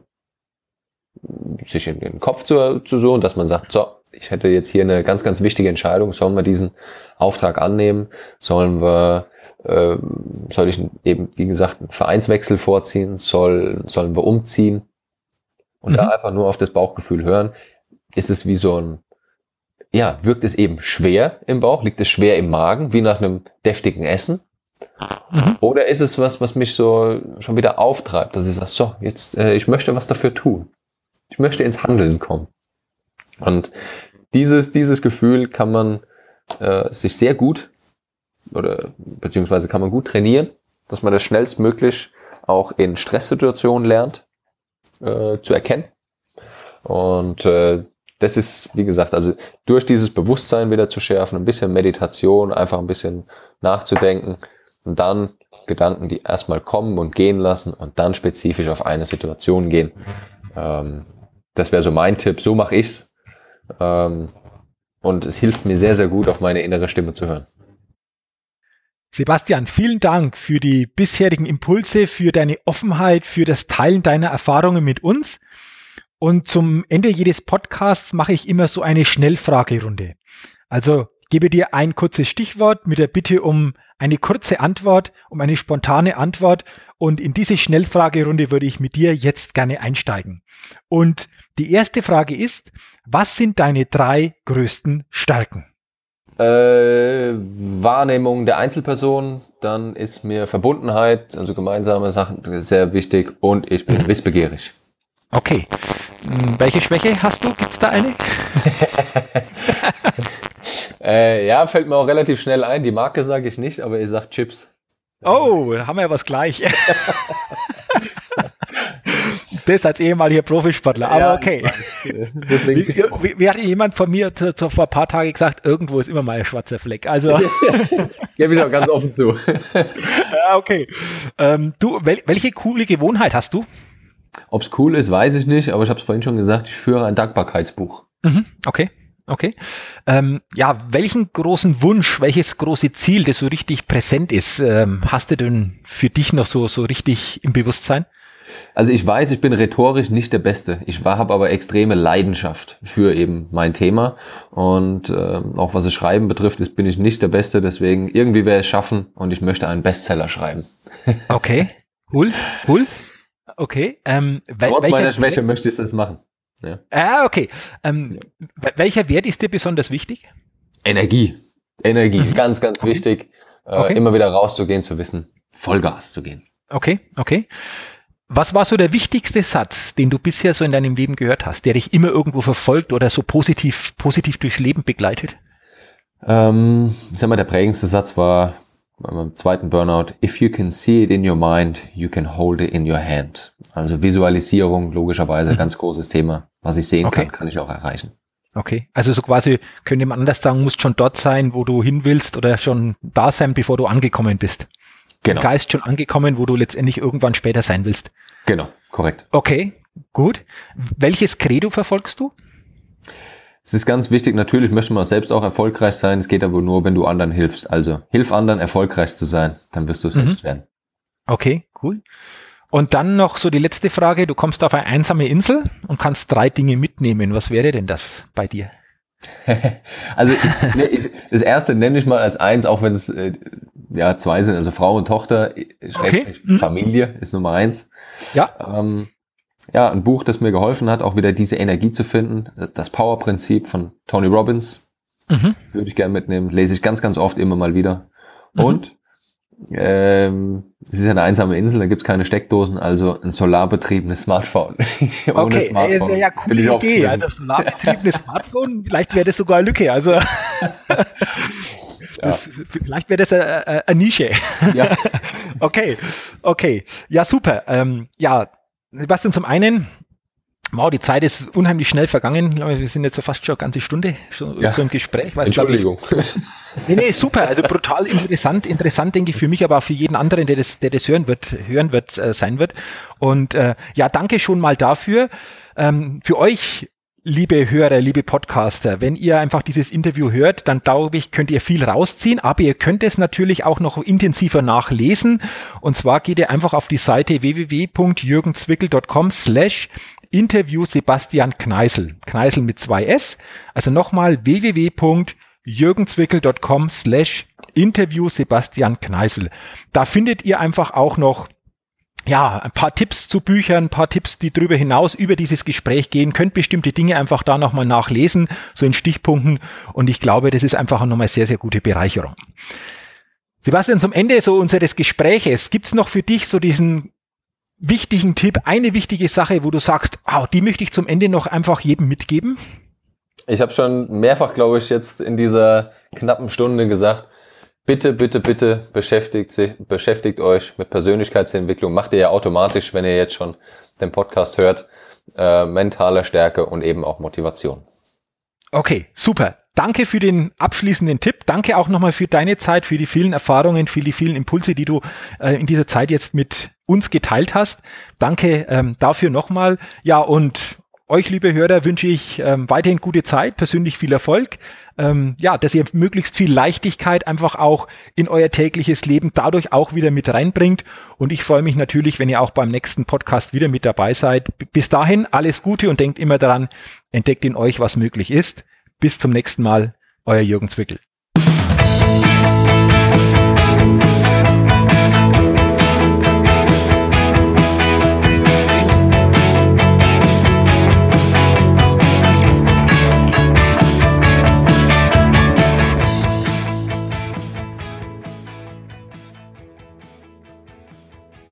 sich in den Kopf zu, zu suchen, dass man sagt, so, ich hätte jetzt hier eine ganz, ganz wichtige Entscheidung. Sollen wir diesen Auftrag annehmen? Sollen wir, ähm, soll ich eben, wie gesagt, einen Vereinswechsel vorziehen? Soll, sollen wir umziehen? Und Mhm. da einfach nur auf das Bauchgefühl hören, ist es wie so ein, ja, wirkt es eben schwer im Bauch? Liegt es schwer im Magen, wie nach einem deftigen Essen? Mhm. Oder ist es was, was mich so schon wieder auftreibt, dass ich sage, so, jetzt, äh, ich möchte was dafür tun. Ich möchte ins Handeln kommen. Und dieses, dieses Gefühl kann man äh, sich sehr gut oder beziehungsweise kann man gut trainieren, dass man das schnellstmöglich auch in Stresssituationen lernt äh, zu erkennen. Und äh, das ist, wie gesagt, also durch dieses Bewusstsein wieder zu schärfen, ein bisschen Meditation, einfach ein bisschen nachzudenken und dann Gedanken, die erstmal kommen und gehen lassen und dann spezifisch auf eine Situation gehen. Ähm, das wäre so mein Tipp. So mache ich's. Ähm, und es hilft mir sehr, sehr gut, auf meine innere Stimme zu hören. Sebastian, vielen Dank für die bisherigen Impulse, für deine Offenheit, für das Teilen deiner Erfahrungen mit uns. Und zum Ende jedes Podcasts mache ich immer so eine Schnellfragerunde. Also gebe dir ein kurzes Stichwort mit der Bitte um eine kurze Antwort, um eine spontane Antwort. Und in diese Schnellfragerunde würde ich mit dir jetzt gerne einsteigen. Und die erste Frage ist, was sind deine drei größten Stärken? Äh, Wahrnehmung der Einzelperson, dann ist mir Verbundenheit, also gemeinsame Sachen sehr wichtig und ich bin wissbegierig. Okay. Hm, welche Schwäche hast du? Gibt es da eine? (laughs) (laughs) äh, ja, fällt mir auch relativ schnell ein. Die Marke sage ich nicht, aber ich sage Chips. Oh, da haben wir ja was gleich. (laughs) das als ehemaliger Profisportler, aber ja, okay. Deswegen wie, wie, wie, hat jemand von mir zu, zu, vor ein paar Tagen gesagt, irgendwo ist immer mal ein schwarzer Fleck. Also (laughs) gebe ich auch ganz offen zu. (laughs) ja, okay. Ähm, du, wel, welche coole Gewohnheit hast du? Ob es cool ist, weiß ich nicht, aber ich habe es vorhin schon gesagt, ich führe ein Dankbarkeitsbuch. Mhm, okay. Okay. Ähm, ja, welchen großen Wunsch, welches große Ziel, das so richtig präsent ist, ähm, hast du denn für dich noch so, so richtig im Bewusstsein? Also ich weiß, ich bin rhetorisch nicht der Beste. Ich habe aber extreme Leidenschaft für eben mein Thema. Und ähm, auch was das Schreiben betrifft, ist, bin ich nicht der Beste. Deswegen irgendwie werde ich es schaffen und ich möchte einen Bestseller schreiben. Okay, cool, cool. Okay. Ähm, Trotz meiner Schwäche möchte ich das machen. Ja. Ah, okay. Ähm, ja. Welcher Wert ist dir besonders wichtig? Energie. Energie, mhm. ganz, ganz okay. wichtig. Äh, okay. Immer wieder rauszugehen, zu wissen, Vollgas zu gehen. Okay, okay. Was war so der wichtigste Satz, den du bisher so in deinem Leben gehört hast, der dich immer irgendwo verfolgt oder so positiv, positiv durchs Leben begleitet? Ähm, ich sag mal, der prägendste Satz war, beim zweiten Burnout, if you can see it in your mind, you can hold it in your hand. Also Visualisierung, logischerweise, mhm. ganz großes Thema. Was ich sehen okay. kann, kann ich auch erreichen. Okay, also so quasi, könnte man anders sagen, musst schon dort sein, wo du hin willst oder schon da sein, bevor du angekommen bist. Genau. Geist schon angekommen, wo du letztendlich irgendwann später sein willst. Genau, korrekt. Okay, gut. Welches Credo verfolgst du? Es ist ganz wichtig, natürlich möchte man selbst auch erfolgreich sein. Es geht aber nur, wenn du anderen hilfst. Also hilf anderen, erfolgreich zu sein, dann wirst du es mhm. selbst werden. Okay, cool. Und dann noch so die letzte Frage. Du kommst auf eine einsame Insel und kannst drei Dinge mitnehmen. Was wäre denn das bei dir? (laughs) also ich, ich, das erste nenne ich mal als eins, auch wenn es äh, ja zwei sind, also Frau und Tochter, okay. Mhm. Familie ist Nummer eins. Ja. Ähm, ja, ein Buch, das mir geholfen hat, auch wieder diese Energie zu finden. Das Power-Prinzip von Tony Robbins. Mhm. Das würde ich gerne mitnehmen. Lese ich ganz, ganz oft immer mal wieder. Mhm. Und ähm, es ist ja eine einsame Insel, da gibt's keine Steckdosen, also ein solarbetriebenes Smartphone. (laughs) Okay, Smartphone. Das ja coole Idee. Also solarbetriebenes Smartphone, vielleicht wäre das sogar eine Lücke. Also (laughs) das, ja. vielleicht wäre das eine, eine Nische. Ja. (laughs) okay, okay. Ja, super. Ähm, ja, Sebastian, zum einen, wow, die Zeit ist unheimlich schnell vergangen. Wir sind jetzt so fast schon eine ganze Stunde schon ja. so im Gespräch. Entschuldigung. Ich, (laughs) nee, nee, super. Also brutal interessant. Interessant, denke ich, für mich, aber auch für jeden anderen, der das, der das hören wird, hören wird, äh, sein wird. Und äh, ja, danke schon mal dafür. Ähm, für euch liebe Hörer, liebe Podcaster, wenn ihr einfach dieses Interview hört, dann glaube ich, könnt ihr viel rausziehen, aber ihr könnt es natürlich auch noch intensiver nachlesen. Und zwar geht ihr einfach auf die Seite www.jürgenzwickel.com slash Interview Sebastian Kneisel. Kneisel mit zwei S. Also nochmal www.jürgenzwickel.com slash Interview Sebastian Kneisel. Da findet ihr einfach auch noch ja, ein paar Tipps zu Büchern, ein paar Tipps, die darüber hinaus über dieses Gespräch gehen, könnt bestimmte Dinge einfach da nochmal nachlesen, so in Stichpunkten. Und ich glaube, das ist einfach nochmal sehr, sehr gute Bereicherung. Sebastian, zum Ende so unseres Gespräches, gibt's noch für dich so diesen wichtigen Tipp, eine wichtige Sache, wo du sagst, oh, die möchte ich zum Ende noch einfach jedem mitgeben? Ich habe schon mehrfach, glaube ich, jetzt in dieser knappen Stunde gesagt, bitte, bitte, bitte beschäftigt, sich, beschäftigt euch mit Persönlichkeitsentwicklung. Macht ihr ja automatisch, wenn ihr jetzt schon den Podcast hört. Äh, mentale Stärke und eben auch Motivation. Okay, super. Danke für den abschließenden Tipp. Danke auch nochmal für deine Zeit, für die vielen Erfahrungen, für die vielen Impulse, die du äh, in dieser Zeit jetzt mit uns geteilt hast. Danke ähm, dafür nochmal. Ja, und euch, liebe Hörer, wünsche ich ähm, weiterhin gute Zeit, persönlich viel Erfolg. Ähm, ja, dass ihr möglichst viel Leichtigkeit einfach auch in euer tägliches Leben dadurch auch wieder mit reinbringt. Und ich freue mich natürlich, wenn ihr auch beim nächsten Podcast wieder mit dabei seid. Bis dahin alles Gute und denkt immer daran, entdeckt in euch, was möglich ist. Bis zum nächsten Mal, euer Jürgen Zwickel.